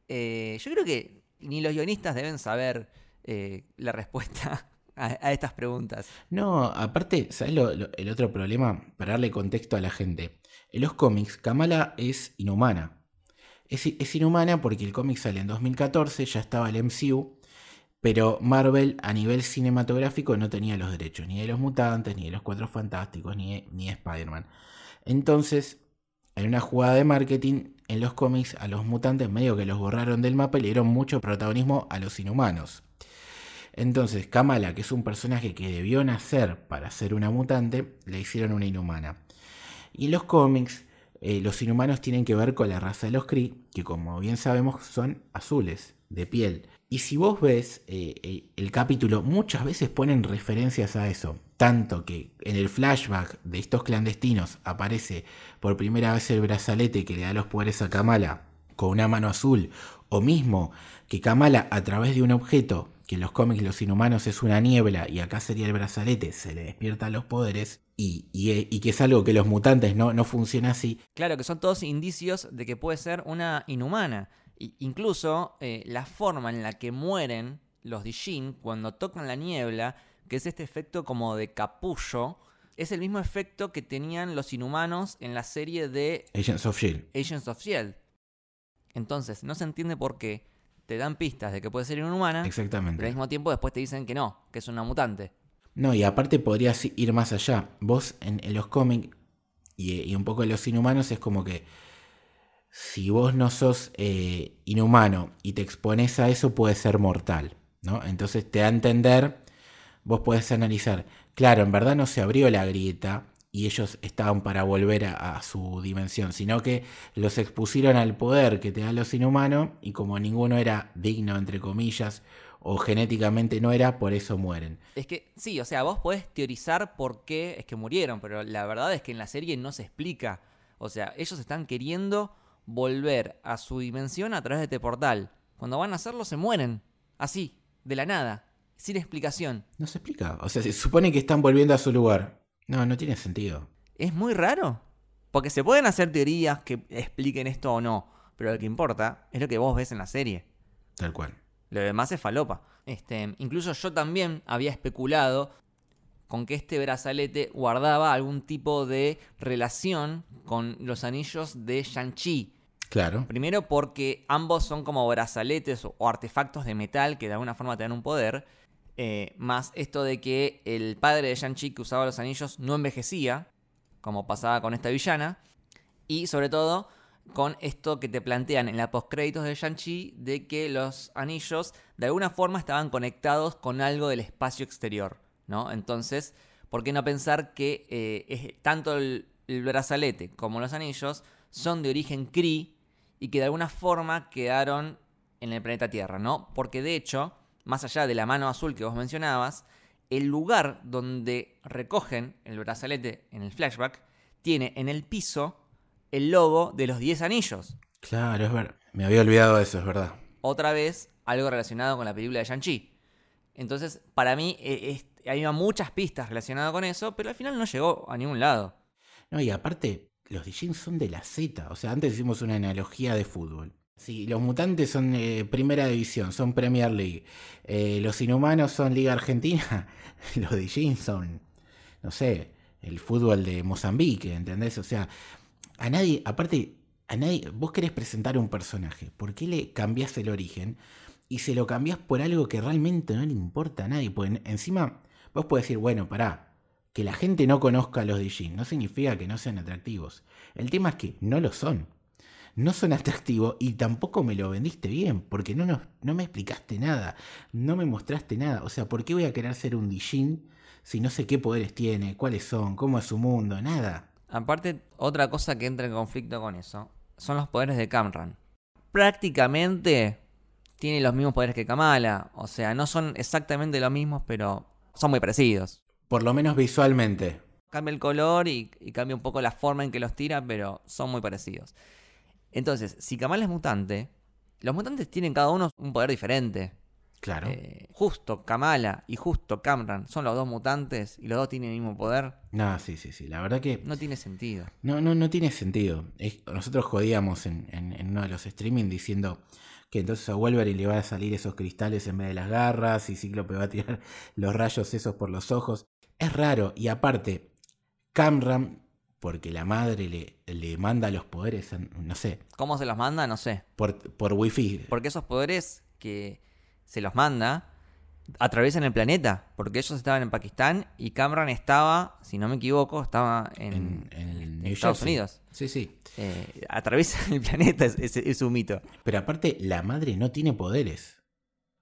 Eh, yo creo que ni los guionistas deben saber eh, la respuesta a, estas preguntas. No, aparte, ¿sabes el otro problema? Para darle contexto a la gente. En los cómics, Kamala es inhumana. Es, es inhumana porque el cómic sale en 2014, ya estaba el MCU, pero Marvel a nivel cinematográfico no tenía los derechos ni de los mutantes, ni de los cuatro fantásticos, ni de, ni Spider-Man. Entonces, en una jugada de marketing, en los cómics a los mutantes medio que los borraron del mapa le dieron mucho protagonismo a los inhumanos. Entonces, Kamala, que es un personaje que debió nacer para ser una mutante, le hicieron una inhumana. Y en los cómics, eh, los inhumanos tienen que ver con la raza de los Kree, que como bien sabemos son azules, de piel. Y si vos ves eh, el capítulo, muchas veces ponen referencias a eso. Tanto que en el flashback de estos clandestinos aparece por primera vez el brazalete que le da los poderes a Kamala con una mano azul. O mismo que Kamala a través de un objeto, que en los cómics los inhumanos es una niebla y acá sería el brazalete, se le despiertan los poderes. Y, y, que es algo que los mutantes no, no funciona así. Claro, que son todos indicios de que puede ser una inhumana incluso eh, la forma en la que mueren los Dijin cuando tocan la niebla, que es este efecto como de capullo, es el mismo efecto que tenían los inhumanos en la serie de Agents of Shield. Agents of Shield. Entonces, no se entiende por qué te dan pistas de que puede ser inhumana, Exactamente. pero al mismo tiempo después te dicen que no, que es una mutante. No, y aparte podrías ir más allá. Vos en, los cómics y, y, un poco en los inhumanos es como que si vos no sos eh, inhumano y te expones a eso, puede ser mortal. ¿no? Entonces te da a entender, vos podés analizar, claro, en verdad no se abrió la grieta y ellos estaban para volver a, su dimensión, sino que los expusieron al poder que te dan los inhumanos y como ninguno era digno, entre comillas, o genéticamente no era, por eso mueren. Es que sí, o sea, vos podés teorizar por qué es que murieron, pero la verdad es que en la serie no se explica O sea, ellos están queriendo volver a su dimensión a través de este portal. Cuando van a hacerlo se mueren. Así, de la nada, sin explicación. No se explica. O sea, se supone que están volviendo a su lugar. No, no tiene sentido. Es muy raro. Porque se pueden hacer teorías que expliquen esto o no. Pero lo que importa es lo que vos ves en la serie. Tal cual. Lo demás es falopa. Este, incluso yo también había especulado con que este brazalete guardaba algún tipo de relación con los anillos de Shang-Chi. Claro. Primero porque ambos son como brazaletes o artefactos de metal que de alguna forma te dan un poder. Eh, más esto de que el padre de Shang-Chi que usaba los anillos no envejecía, como pasaba con esta villana. Y sobre todo con esto que te plantean en la postcréditos de Shang-Chi de que los anillos de alguna forma estaban conectados con algo del espacio exterior, ¿no? Entonces, ¿por qué no pensar que eh, tanto el, el brazalete como los anillos son de origen Kree y que de alguna forma quedaron en el planeta Tierra, ¿no? Porque de hecho, más allá de la mano azul que vos mencionabas, el lugar donde recogen el brazalete en el flashback tiene en el piso el logo de los 10 anillos. Claro, es verdad. Me había olvidado de eso, es verdad. Otra vez, algo relacionado con la película de Shang-Chi. Entonces, para mí, es- había muchas pistas relacionadas con eso, pero al final no llegó a ningún lado. No, y aparte, los Dijin son de la Z. O sea, antes hicimos una analogía de fútbol. Sí, los mutantes son eh, primera división, son Premier League. Eh, los inhumanos son Liga Argentina. los Dijin son, no sé, el fútbol de Mozambique, ¿entendés? O sea, a nadie, aparte, a nadie, vos querés presentar un personaje, ¿por qué le cambiás el origen? Y se lo cambiás por algo que realmente no le importa a nadie. Porque en- encima, vos podés decir, bueno, pará, que la gente no conozca a los Dijin no significa que no sean atractivos. El tema es que no lo son. No son atractivos y tampoco me lo vendiste bien, porque no, nos- no me explicaste nada, no me mostraste nada. O sea, ¿por qué voy a querer ser un Dijin si no sé qué poderes tiene, cuáles son, cómo es su mundo, nada? Aparte, otra cosa que entra en conflicto con eso son los poderes de Camran. Prácticamente tiene los mismos poderes que Kamala. O sea, no son exactamente los mismos, pero son muy parecidos. Por lo menos visualmente. Cambia el color y, y cambia un poco la forma en que los tira, pero son muy parecidos. Entonces, si Kamala es mutante, los mutantes tienen cada uno un poder diferente. Claro. Eh, justo Kamala y justo Camran son los dos mutantes y los dos tienen el mismo poder. No, sí, sí, sí. La verdad que No tiene sentido. No, no, no tiene sentido. Es- nosotros jodíamos en, en- en uno de los streaming diciendo que entonces a Wolverine le van a salir esos cristales en vez de las garras y Cíclope va a tirar los rayos esos por los ojos. Es raro. Y aparte, Camram, porque la madre le, le manda los poderes, no sé, ¿Cómo se los manda? No sé. por, por wifi. Porque esos poderes que se los manda atraviesan el planeta. Porque ellos estaban en Pakistán y Camran estaba, si no me equivoco, estaba en, Estados Jersey. Unidos. Sí, sí. Eh, atraviesa el planeta, es, es- es un mito. Pero aparte, la madre no tiene poderes.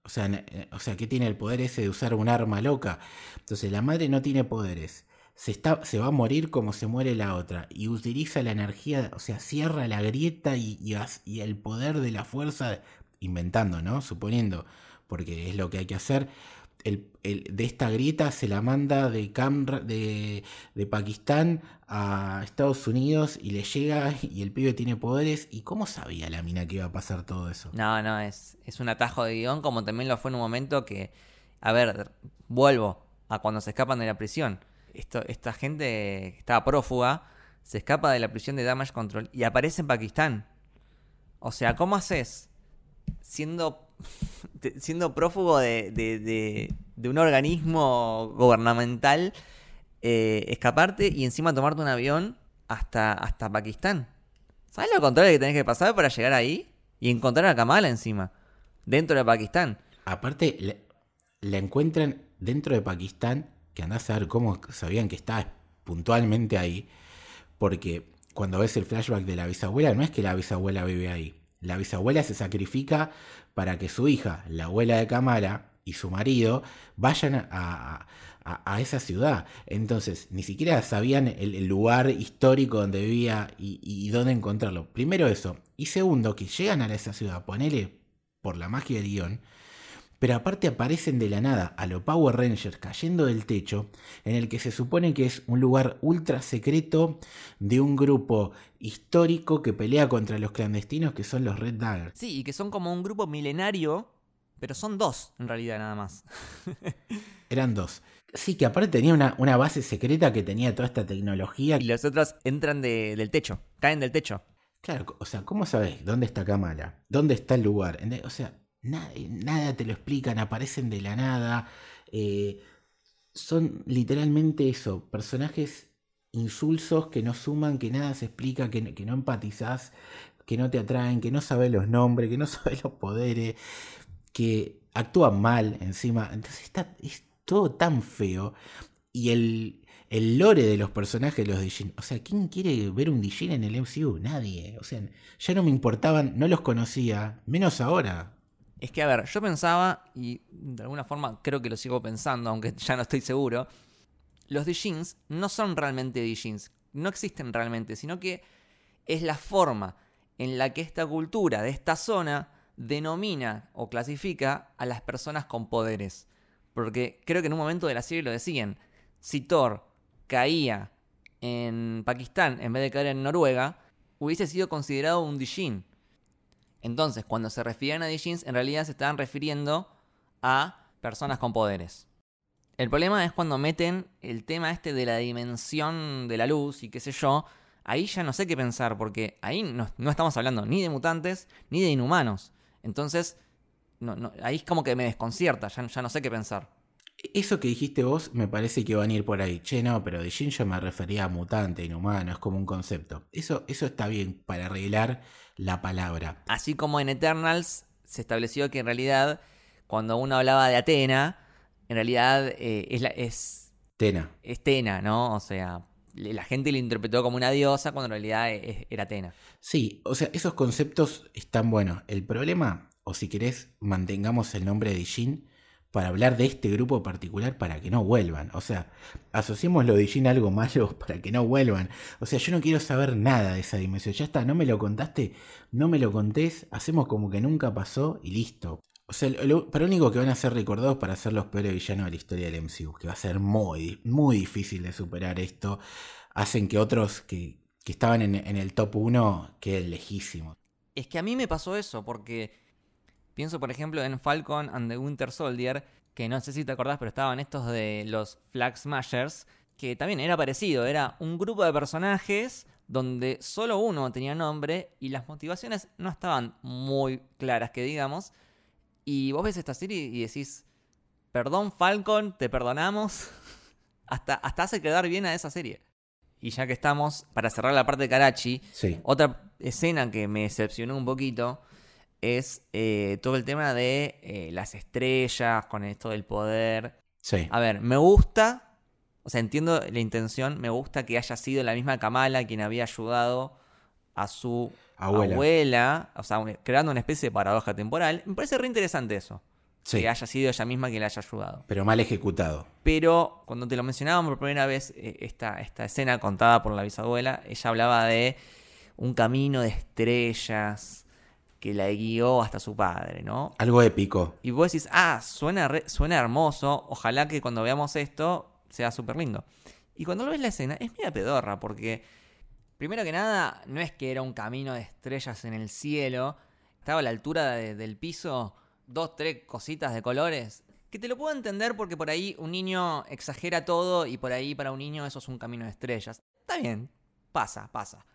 O sea, eh, o sea, que tiene el poder ese de usar un arma loca. Entonces, la madre no tiene poderes. Se, va a morir como se muere la otra. Y utiliza la energía, o sea, cierra la grieta y, el poder de la fuerza, inventando, ¿no? Suponiendo, porque es lo que hay que hacer. De esta grieta se la manda de, Camra- de, de Pakistán a Estados Unidos y le llega y el pibe tiene poderes. ¿Y cómo sabía la mina que iba a pasar todo eso? No, no, es, es un atajo de guion, como también lo fue en un momento que, a ver, vuelvo a cuando se escapan de la prisión. Esto, esta gente que estaba prófuga se escapa de la prisión de Damage Control y aparece en Pakistán. O sea, ¿cómo haces siendo, siendo prófugo de, de- de- un organismo gubernamental eh, escaparte y encima tomarte un avión hasta, hasta Pakistán? ¿Sabes lo contrario que tenés que pasar para llegar ahí? Y encontrar a Kamala encima, dentro de Pakistán. Aparte, la encuentran dentro de Pakistán, que andás a ver cómo sabían que estaba puntualmente ahí, porque cuando ves el flashback de la bisabuela, no es que la bisabuela vive ahí. La bisabuela se sacrifica para que su hija, la abuela de Kamala, y su marido vayan a, a- a- esa ciudad. Entonces, ni siquiera sabían el, el lugar histórico donde vivía y, y dónde encontrarlo. Primero eso. Y segundo, que llegan a esa ciudad, ponele por la magia del guion, pero aparte aparecen de la nada a los Power Rangers cayendo del techo, en el que se supone que es un lugar ultra secreto de un grupo histórico que pelea contra los clandestinos que son los Red Daggers. Sí, y que son como un grupo milenario, pero son dos en realidad nada más. Eran dos. Sí, que aparte tenía una, una base secreta que tenía toda esta tecnología. Y los otros entran de- del techo, caen del techo. Claro, o sea, ¿cómo sabés dónde está Kamala? ¿Dónde está el lugar? O sea, nada, nada te lo explican, aparecen de la nada. eh, son literalmente eso, personajes insulsos que no suman, que nada se explica, que, que no empatizás, que no te atraen, que no sabes los nombres, que no sabes los poderes, que actúan mal encima. Entonces está, es todo tan feo. Y el, el lore de los personajes los Dijin. O sea, ¿quién quiere ver un Dijin en el MCU? Nadie. O sea, ya no me importaban, no los conocía, menos ahora. Es que, a ver, yo pensaba, y de alguna forma creo que lo sigo pensando, aunque ya no estoy seguro, los Dijins no son realmente Dijins, no existen realmente, sino que es la forma en la que esta cultura de esta zona denomina o clasifica a las personas con poderes. Porque creo que en un momento de la serie lo decían, si Thor caía en Pakistán en vez de caer en Noruega, hubiese sido considerado un Dijin. Entonces, cuando se refieren a Dijins, en realidad se estaban refiriendo a personas con poderes. El problema es cuando meten el tema este de la dimensión de la luz y qué sé yo. Ahí ya no sé qué pensar, porque ahí no, estamos hablando ni de mutantes ni de inhumanos. Entonces, ahí es como que me desconcierta, ya no sé qué pensar. Eso que dijiste vos me parece que van a ir por ahí. Che, no, pero de Jin yo me refería a mutante, inhumano, es como un concepto. Eso, eso está bien para arreglar la palabra. Así como en Eternals se estableció que en realidad, cuando uno hablaba de Atena, en realidad eh, es, la, es, Tena. es Tena, ¿no? O sea, la gente lo interpretó como una diosa cuando en realidad es- era Atena. Sí, o sea, esos conceptos están buenos. El problema, o si querés, mantengamos el nombre de Jin para hablar de este grupo particular para que no vuelvan. O sea, asociemos lo de Jin a algo malo para que no vuelvan. O sea, yo no quiero saber nada de esa dimensión. Ya está, no me lo contaste, no me lo contés, hacemos como que nunca pasó y listo. O sea, lo, para único que van a ser recordados para ser los peores villanos de la historia del MCU, que va a ser muy, muy difícil de superar esto, hacen que otros que, que estaban en, en el top 1 queden lejísimos. Es que a mí me pasó eso, porque pienso, por ejemplo, en Falcon and the Winter Soldier, que no sé si te acordás, pero estaban estos de los Flag Smashers, que también era parecido, era un grupo de personajes donde solo uno tenía nombre y las motivaciones no estaban muy claras, que digamos. Y vos ves esta serie y decís, perdón Falcon, te perdonamos. hasta, hasta hace quedar bien a esa serie. Y ya que estamos, para cerrar la parte de Karachi, Sí. otra escena que me decepcionó un poquito es eh, todo el tema de eh, las estrellas, con esto del poder. Sí. A ver, me gusta, o sea, entiendo la intención, me gusta que haya sido la misma Kamala quien había ayudado a su Abuela. abuela, o sea, creando una especie de paradoja temporal. Me parece re interesante eso, Sí. que haya sido ella misma quien la haya ayudado. Pero mal ejecutado. Pero cuando te lo mencionaban por primera vez, eh, esta, esta escena contada por la bisabuela, ella hablaba de un camino de estrellas que la guió hasta su padre, ¿no? Algo épico. Y vos decís, ah, suena, re- suena hermoso, ojalá que cuando veamos esto sea súper lindo. Y cuando lo ves la escena, es media pedorra, porque primero que nada, no es que era un camino de estrellas en el cielo, estaba a la altura de- del piso, dos, tres cositas de colores. Que te lo puedo entender porque por ahí un niño exagera todo y por ahí para un niño eso es un camino de estrellas. Está bien, pasa, pasa.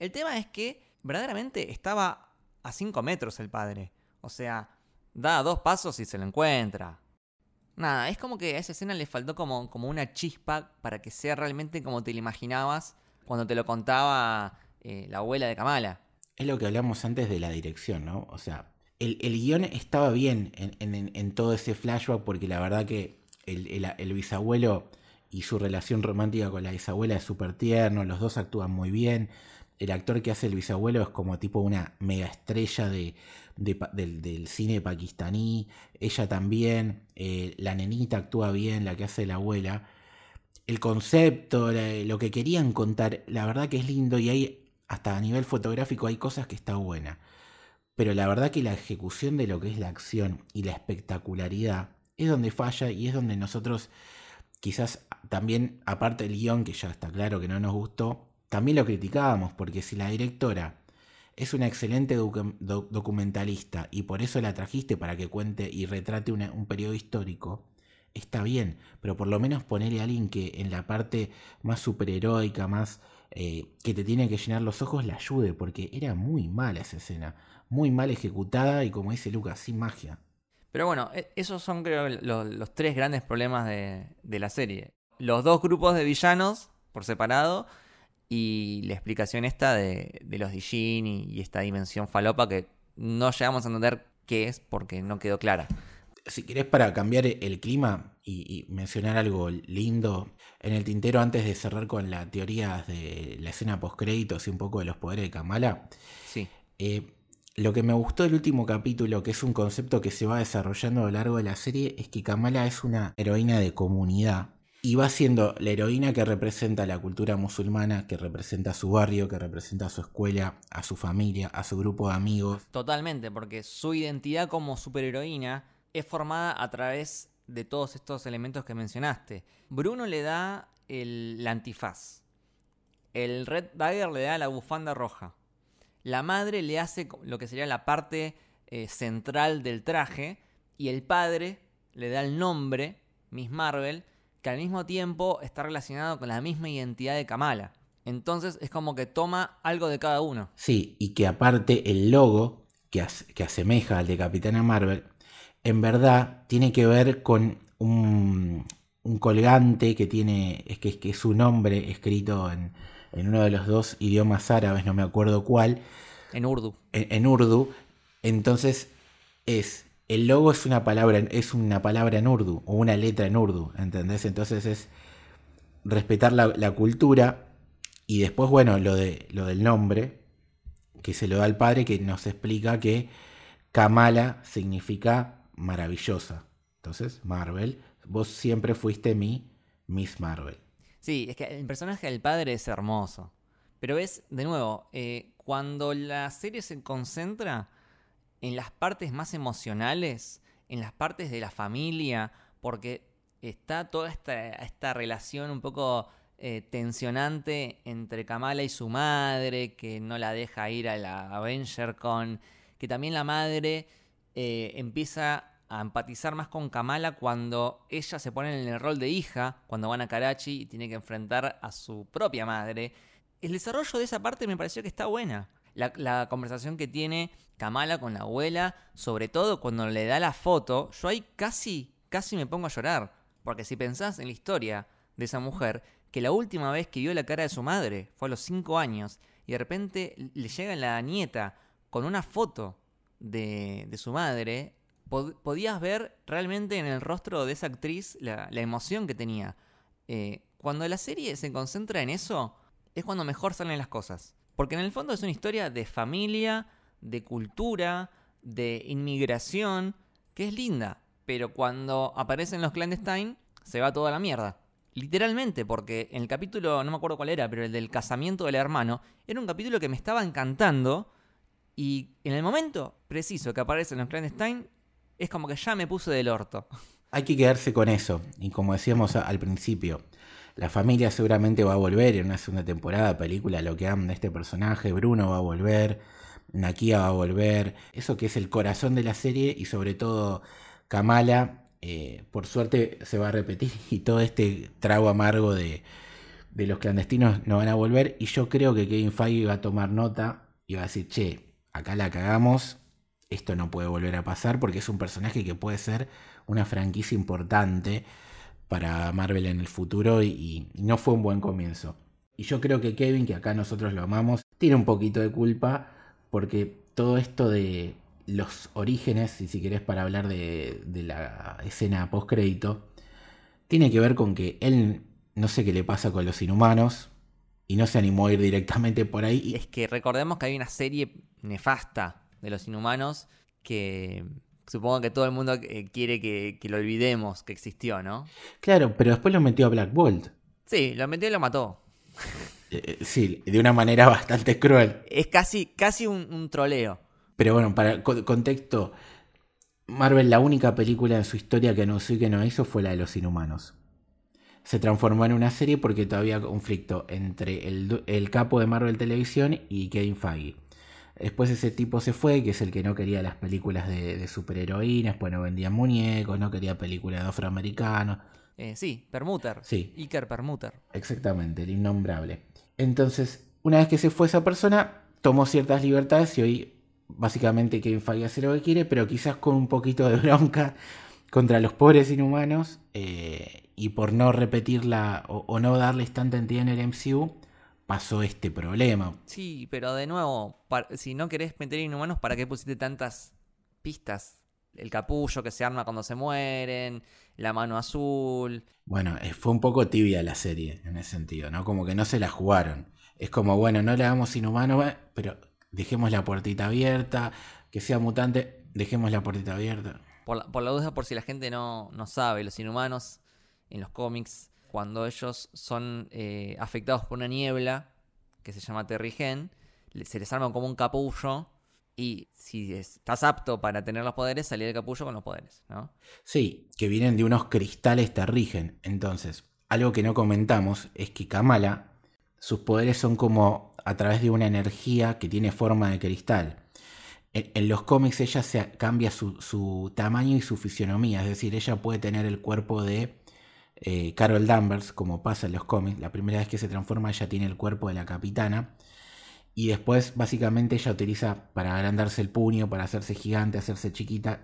El tema es que verdaderamente estaba a 5 metros el padre. O sea, da dos pasos y se lo encuentra. Nada, es como que a esa escena le faltó como, como una chispa para que sea realmente como te lo imaginabas cuando te lo contaba eh, la abuela de Kamala. Es lo que hablamos antes de la dirección, ¿no? O sea, el, el guion estaba bien en, en- en todo ese flashback porque la verdad que el, el- el bisabuelo y su relación romántica con la bisabuela es súper tierno, los dos actúan muy bien. El actor que hace el bisabuelo es como tipo una mega estrella de, del, cine pakistaní. Ella también. eh, la nenita actúa bien, la que hace la abuela. El concepto, lo que querían contar, la verdad que es lindo y hay, hasta a nivel fotográfico hay cosas que está buena. pero la verdad que la ejecución de lo que es la acción y la espectacularidad es donde falla y es donde nosotros quizás también, aparte del guion, que ya está claro que no nos gustó, también lo criticábamos, porque si la directora es una excelente documentalista y por eso la trajiste para que cuente y retrate un periodo histórico, está bien, pero por lo menos ponerle a alguien que en la parte más superheroica, más eh, que te tiene que llenar los ojos, la ayude, porque era muy mala esa escena, muy mal ejecutada y como dice Lucas, sin magia. Pero bueno, e, esos son creo los, tres grandes problemas de, la serie. Los dos grupos de villanos por separado y la explicación esta de, los Dijin y, y esta dimensión falopa que no llegamos a entender qué es porque no quedó clara si querés para cambiar el clima y, mencionar algo lindo en el tintero antes de cerrar con la teoría de la escena post créditos y un poco de los poderes de Kamala. Sí. Eh, lo que me gustó del último capítulo, que es un concepto que se va desarrollando a lo largo de la serie, es que Kamala es una heroína de comunidad. Y va siendo la heroína que representa la cultura musulmana, que representa su barrio, que representa su escuela, a su familia, a su grupo de amigos. Totalmente, porque su identidad como superheroína es formada a través de todos estos elementos que mencionaste. Bruno le da el, antifaz. El Red Dagger le da la bufanda roja. La madre le hace lo que sería la parte eh, central del traje. Y el padre le da el nombre, Miss Marvel, que al mismo tiempo está relacionado con la misma identidad de Kamala. Entonces es como que toma algo de cada uno. Sí, y que aparte el logo, que, que asemeja al de Capitana Marvel, en verdad tiene que ver con un, colgante que tiene, es que, es su nombre escrito en, uno de los dos idiomas árabes, no me acuerdo cuál. En urdu. En, urdu. Entonces es, el logo es una palabra, es una palabra en urdu, o una letra en urdu, ¿entendés? Entonces es respetar la, cultura y después, bueno, lo, de, lo del nombre, que se lo da al padre, que nos explica que Kamala significa maravillosa. Entonces, Marvel, vos siempre fuiste mi Miss Marvel. Sí, es que el personaje del padre es hermoso. Pero ves, de nuevo, eh, cuando la serie se concentra en las partes más emocionales, en las partes de la familia, porque está toda esta, relación un poco eh, tensionante entre Kamala y su madre, que no la deja ir a la Avenger con, que también la madre eh, empieza a empatizar más con Kamala cuando ella se pone en el rol de hija, cuando van a Karachi y tiene que enfrentar a su propia madre. El desarrollo de esa parte me pareció que está buena. La, conversación que tiene Kamala con la abuela, sobre todo cuando le da la foto, yo ahí casi, casi me pongo a llorar. Porque si pensás en la historia de esa mujer, que la última vez que vio la cara de su madre fue a los 5 años, y de repente le llega la nieta con una foto de, su madre, podías ver realmente en el rostro de esa actriz la, emoción que tenía. Eh, cuando la serie se concentra en eso, es cuando mejor salen las cosas. Porque en el fondo es una historia de familia, de cultura, de inmigración, que es linda. Pero cuando aparecen los clandestine, se va toda la mierda. Literalmente, porque en el capítulo, no me acuerdo cuál era, pero el del casamiento del hermano, era un capítulo que me estaba encantando y en el momento preciso que aparecen los clandestine, es como que ya me puse del orto. Hay que quedarse con eso. Y como decíamos al principio, la familia seguramente va a volver en una segunda temporada, película, lo que aman de este personaje. Bruno va a volver, Nakia va a volver. Eso que es el corazón de la serie y sobre todo Kamala, eh, por suerte se va a repetir y todo este trago amargo de, de los clandestinos no van a volver. Y yo creo que Kevin Feige va a tomar nota y va a decir, che, acá la cagamos, esto no puede volver a pasar porque es un personaje que puede ser una franquicia importante para Marvel en el futuro y, no fue un buen comienzo. Y yo creo que Kevin, que acá nosotros lo amamos, tiene un poquito de culpa porque todo esto de los orígenes, y si querés para hablar de, de la escena post crédito, tiene que ver con que él no sé qué le pasa con los inhumanos, y no se animó a ir directamente por ahí. Es que recordemos que hay una serie nefasta de los inhumanos que supongo que todo el mundo eh, quiere que, lo olvidemos que existió, ¿no? Claro, pero después lo metió a Black Bolt. Sí, lo metió y lo mató. Eh, eh, sí, de una manera bastante cruel. Es casi, casi un, troleo. Pero bueno, para co- contexto, Marvel la única película en su historia que anunció y que no hizo fue la de los inhumanos. Se transformó en una serie porque todavía había conflicto entre el, el capo de Marvel Televisión y Kevin Feige. Después ese tipo se fue, que es el que no quería las películas de, de superheroínas, pues no vendían muñecos, no quería películas de afroamericanos. Eh, sí, Permuter. Sí. Iker Permuter. Exactamente, el innombrable. Entonces, una vez que se fue esa persona, tomó ciertas libertades y hoy básicamente Kevin Feige hace lo que quiere, pero quizás con un poquito de bronca contra los pobres inhumanos eh, y por no repetirla o, o no darles tanta entidad en el MCU, pasó este problema. Sí, pero de nuevo, si no querés meter inhumanos, ¿para qué pusiste tantas pistas? El capullo que se arma cuando se mueren, la mano azul. Bueno, eh, fue un poco tibia la serie en ese sentido, ¿no? Como que no se la jugaron. Es como, bueno, no le hagamos inhumano, eh, pero dejemos la puertita abierta, que sea mutante, dejemos la puertita abierta. Por la, por la duda, por si la gente no, no sabe, los inhumanos en los cómics, cuando ellos son eh, afectados por una niebla que se llama Terrigen, se les arma como un capullo y si estás apto para tener los poderes, salir del capullo con los poderes. Sí, que vienen de unos cristales terrigen. Entonces, algo que no comentamos es que Kamala, sus poderes son como a través de una energía que tiene forma de cristal. En, los cómics ella cambia su tamaño y su fisionomía, es decir, ella puede tener el cuerpo de eh, Carol Danvers, como pasa en los cómics. La primera vez que se transforma ella tiene el cuerpo de la capitana. Y después, básicamente, ella utiliza para agrandarse el puño, para hacerse gigante, hacerse chiquita.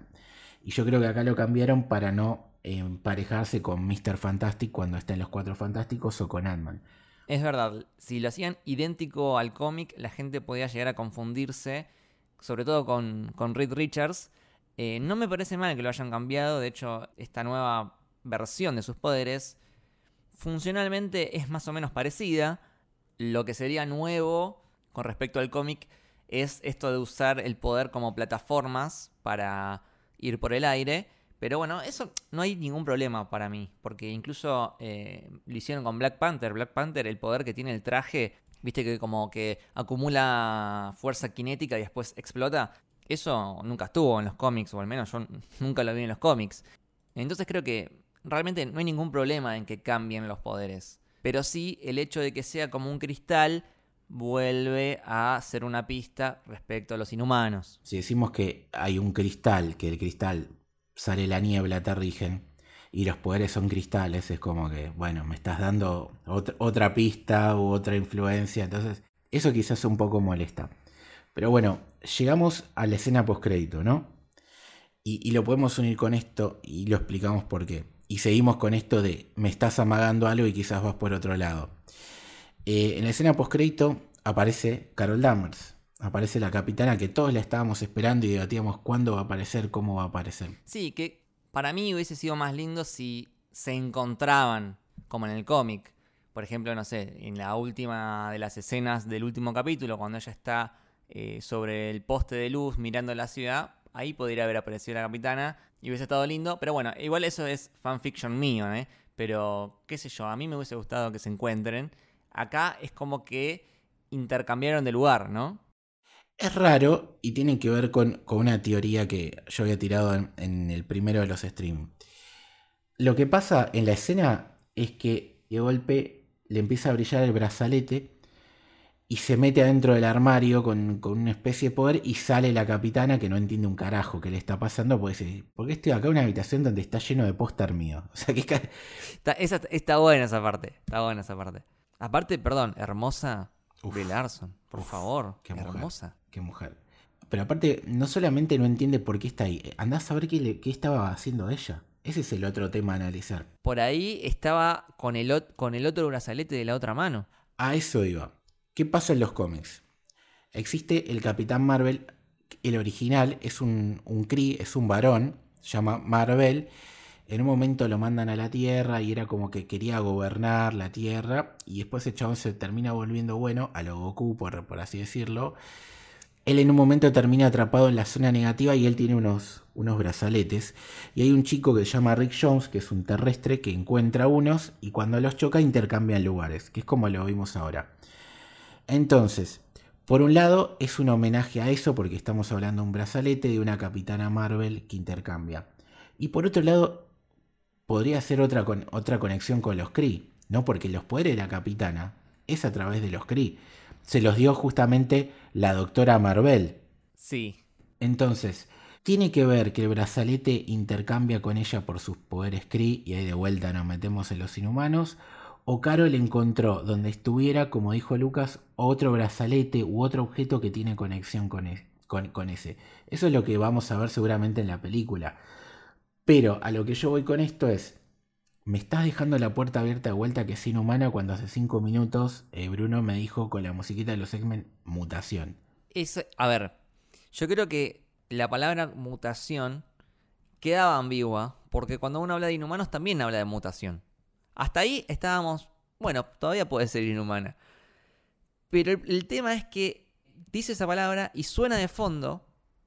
Y yo creo que acá lo cambiaron para no emparejarse con Mr. Fantastic cuando está en los Cuatro Fantásticos o con Ant-Man. Es verdad, si lo hacían idéntico al cómic, la gente podía llegar a confundirse, sobre todo con, con Reed Richards. Eh, no me parece mal que lo hayan cambiado, de hecho, esta nueva versión de sus poderes funcionalmente es más o menos parecida. Lo que sería nuevo con respecto al cómic es esto de usar el poder como plataformas para ir por el aire. Pero bueno, eso no hay ningún problema para mí, porque incluso eh, lo hicieron con Black Panther. Black Panther, el poder que tiene el traje, viste que como que acumula fuerza cinética y después explota. Eso nunca estuvo en los cómics, o al menos yo nunca lo vi en los cómics. Entonces creo que realmente no hay ningún problema en que cambien los poderes. Pero sí el hecho de que sea como un cristal vuelve a ser una pista respecto a los inhumanos. Si decimos que hay un cristal, que el cristal sale la niebla, terrigen, y los poderes son cristales, es como que, bueno, me estás dando otra, pista u otra influencia, entonces eso quizás un poco molesta. Pero bueno, llegamos a la escena postcrédito, ¿no? Y lo podemos unir con esto y lo explicamos por qué. Y seguimos con esto de me estás amagando algo y quizás vas por otro lado. Eh, en la escena postcrédito aparece Carol Danvers. Aparece la capitana que todos la estábamos esperando y debatíamos cuándo va a aparecer, cómo va a aparecer. Sí, que para mí hubiese sido más lindo si se encontraban, como en el cómic. Por ejemplo, no sé, en la última de las escenas del último capítulo, cuando ella está eh, sobre el poste de luz mirando la ciudad, ahí podría haber aparecido la capitana y hubiese estado lindo. Pero bueno, igual eso es fanfiction mío, ¿eh? Pero, qué sé yo, a mí me hubiese gustado que se encuentren. Acá es como que intercambiaron de lugar, ¿no? Es raro y tiene que ver con, una teoría que yo había tirado en, en el primero de los streams. Lo que pasa en la escena es que de golpe le empieza a brillar el brazalete y se mete adentro del armario con, con una especie de poder y sale la capitana que no entiende un carajo qué le está pasando porque dice, ¿por qué estoy acá en una habitación donde está lleno de póster mío? O sea, que Está, esa- está buena esa parte. Está buena esa parte. Aparte, perdón, hermosa Uf. Brie Larson. Por Uf, favor. qué mujer. hermosa. Qué mujer. Pero aparte, no solamente no entiende por qué está ahí, andás a saber qué, le- qué estaba haciendo ella. Ese es el otro tema a analizar. Por ahí estaba con el, con el otro brazalete de la otra mano. A eso iba. ¿Qué pasa en los cómics? Existe el Capitán Marvel, el original es un, un Kree, es un varón, se llama Marvel. En un momento lo mandan a la Tierra y era como que quería gobernar la Tierra. Y después ese chabón se termina volviendo bueno, a lo Goku, por, por así decirlo. Él en un momento termina atrapado en la zona negativa y él tiene unos, unos brazaletes. Y hay un chico que se llama Rick Jones, que es un terrestre, que encuentra unos y cuando los choca intercambian lugares, que es como lo vimos ahora. Entonces, Por un lado, es un homenaje a eso porque estamos hablando de un brazalete de una capitana Marvel que intercambia. Y por otro lado, podría ser otra, otra conexión con los Kree, ¿no? Porque los poderes de la capitana es a través de los Kree. Se los dio justamente la doctora Marvel. Sí. Entonces, tiene que ver que el brazalete intercambia con ella por sus poderes Kree y ahí de vuelta nos metemos en los inhumanos. O Carol encontró donde estuviera, como dijo Lucas, otro brazalete u otro objeto que tiene conexión con, ese. Eso es lo que vamos a ver seguramente en la película. Pero a lo que yo voy con esto es, me estás dejando la puerta abierta de vuelta que es inhumana cuando hace cinco minutos eh, Bruno me dijo con la musiquita de los X-Men mutación. a ver, yo creo que la palabra mutación quedaba ambigua porque cuando uno habla de inhumanos también habla de mutación. Hasta ahí estábamos, bueno, todavía puede ser inhumana. Pero el, tema es que dice esa palabra y suena de fondo,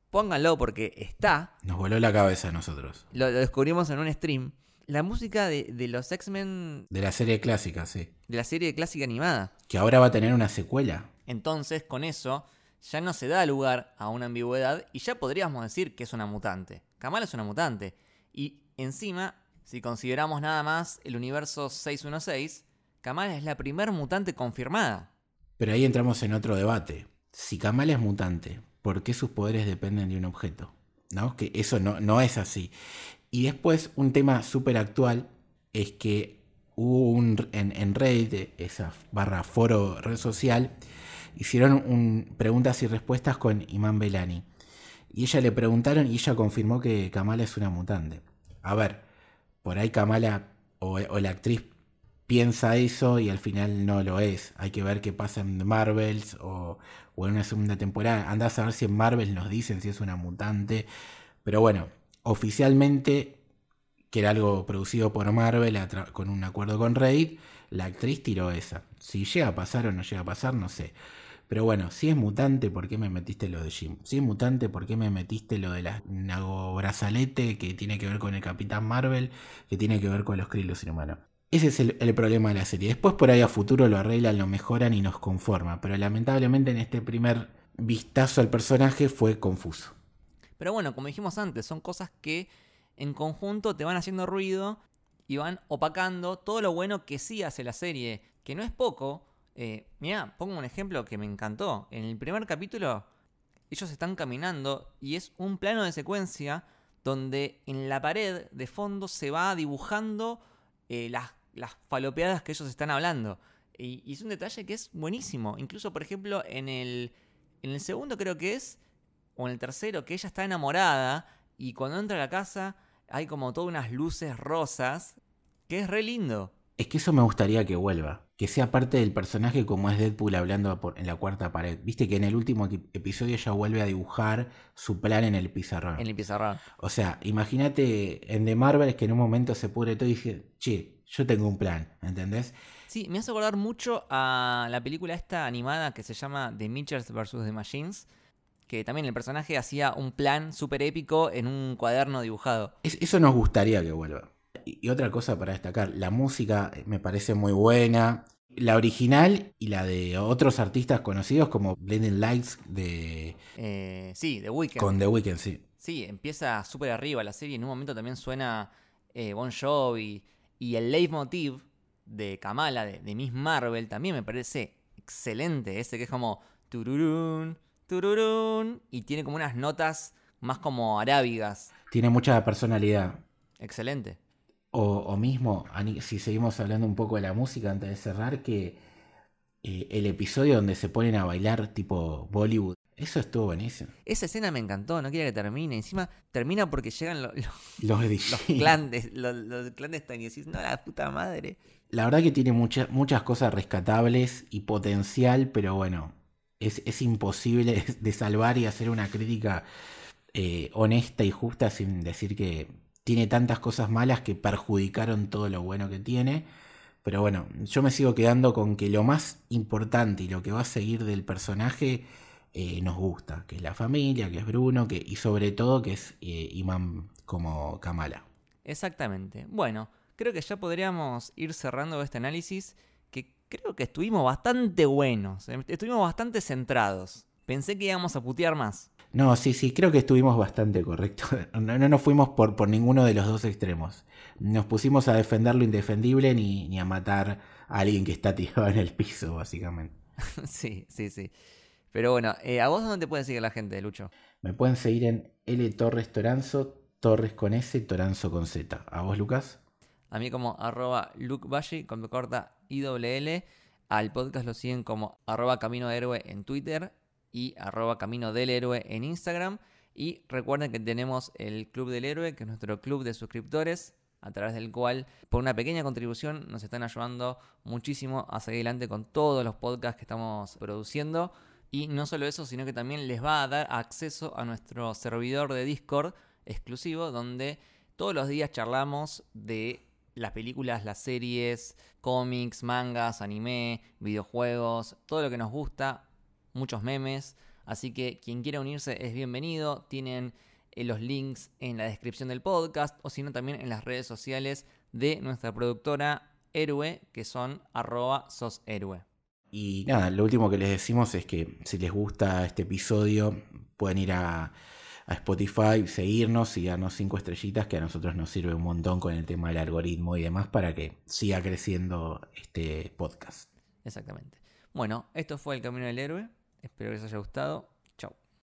pónganlo porque está. Nos voló la cabeza a nosotros. lo descubrimos en un stream la música de, los X-Men. De la serie clásica, sí. De la serie clásica animada. Que ahora va a tener una secuela. Entonces, con eso, ya no se da lugar a una ambigüedad y ya podríamos decir que es una mutante. Kamala es una mutante. Y encima, si consideramos nada más el universo 616, Kamala es la primer mutante confirmada. Pero ahí entramos en otro debate. Si Kamala es mutante, ¿por qué sus poderes dependen de un objeto? ¿No? Que eso no, no es así. Y después un tema súper actual es que hubo un, en, en Reddit, esa barra foro red social, hicieron un, preguntas y respuestas con Iman Belani. Y ella le preguntaron y ella confirmó que Kamala es una mutante. A ver, por ahí Kamala o, la actriz piensa eso y al final no lo es. Hay que ver qué pasa en Marvels o, en una segunda temporada. Anda a saber si en Marvel nos dicen si es una mutante. Pero bueno, oficialmente, que era algo producido por Marvel con un acuerdo con Raid, la actriz tiró esa. Si llega a pasar o no llega a pasar, no sé. Pero bueno, si es mutante, ¿por qué me metiste lo de Jim? Si es mutante, ¿por qué me metiste lo de la Nago Brazalete que tiene que ver con el Capitán Marvel, que tiene que ver con los Kree inhumanos? Ese es el, el, problema de la serie. Después por ahí a futuro lo arreglan, lo mejoran y nos conforma. Pero lamentablemente en este primer vistazo al personaje fue confuso. Pero bueno, como dijimos antes, son cosas que en conjunto te van haciendo ruido y van opacando todo lo bueno que sí hace la serie, que no es poco. Eh, pongo un ejemplo que me encantó. En el primer capítulo, ellos están caminando y es un plano de secuencia donde en la pared de fondo se va dibujando eh, las, las falopeadas que ellos están hablando. Y, y, es un detalle que es buenísimo. Incluso, por ejemplo, en el, en el segundo creo que es o en el tercero, que ella está enamorada y cuando entra a la casa hay como todas unas luces rosas, que es re lindo. Es que eso me gustaría que vuelva, que sea parte del personaje como es Deadpool hablando en la cuarta pared. Viste que en el último episodio ella vuelve a dibujar su plan en el pizarrón. En el pizarrón. O sea, imagínate en The Marvel que en un momento se pudre todo y dice, che, yo tengo un plan, ¿entendés? Sí, me hace acordar mucho a la película esta animada que se llama The Mitchells vs. The Machines, que también el personaje hacía un plan súper épico en un cuaderno dibujado. eso nos gustaría que vuelva. Y, otra cosa para destacar, la música me parece muy buena. La original y la de otros artistas conocidos como Blending Lights de... Eh, sí, The Weeknd. Con The Weeknd, sí. Sí, empieza súper arriba la serie. En un momento también suena eh, Bon Jovi. Y el leitmotiv de Kamala, de, de Miss Marvel, también me parece excelente. Ese que es como... Tururún, tururún, y tiene como unas notas más como arábigas. Tiene mucha personalidad. Excelente. O, mismo, si seguimos hablando un poco de la música antes de cerrar, que eh, el episodio donde se ponen a bailar tipo Bollywood, eso estuvo buenísimo. Esa escena me encantó, no quería que termine. Encima termina porque llegan los, los, clandes, los, los clandestinos y decís, no, la puta madre. La verdad que tiene muchas muchas cosas rescatables y potencial, pero bueno, es, imposible de salvar y hacer una crítica eh, honesta y justa sin decir que tiene tantas cosas malas que perjudicaron todo lo bueno que tiene. Pero bueno, yo me sigo quedando con que lo más importante y lo que va a seguir del personaje eh, nos gusta, que es la familia, que es Bruno, que, y sobre todo que es eh, Imán como Kamala. Exactamente. Bueno, creo que ya podríamos ir cerrando este análisis creo que estuvimos bastante buenos, eh, estuvimos bastante centrados. Pensé que íbamos a putear más. No, sí, sí, creo que estuvimos bastante correctos. No, no nos fuimos por, por ninguno de los dos extremos. Nos pusimos a defender lo indefendible ni, ni a matar a alguien que está tirado en el piso, básicamente. sí, sí, sí. Pero bueno, eh, ¿a vos dónde te puede seguir la gente, Lucho? Me pueden seguir en L Torres Toranzo, Torres con S, Toranzo con Z. ¿A vos, Lucas? A mí como arroba Luke con corta IWL. Al podcast lo siguen como arroba Camino Héroe en Twitter y arroba Camino del Héroe en Instagram. Y recuerden que tenemos el Club del Héroe, que es nuestro club de suscriptores, a través del cual, por una pequeña contribución, nos están ayudando muchísimo a seguir adelante con todos los podcasts que estamos produciendo. Y no solo eso, sino que también les va a dar acceso a nuestro servidor de Discord exclusivo, donde todos los días charlamos de las películas, las series, cómics, mangas, anime, videojuegos, todo lo que nos gusta, muchos memes. Así que quien quiera unirse es bienvenido. Tienen eh, los links en la descripción del podcast o si no también en las redes sociales de nuestra productora Héroe, que son arroba soshéroe. Y nada, lo último que les decimos es que si les gusta este episodio, pueden ir a a Spotify, seguirnos y darnos cinco estrellitas que a nosotros nos sirve un montón con el tema del algoritmo y demás para que siga creciendo este podcast. Exactamente. Bueno, esto fue El Camino del Héroe. Espero que les haya gustado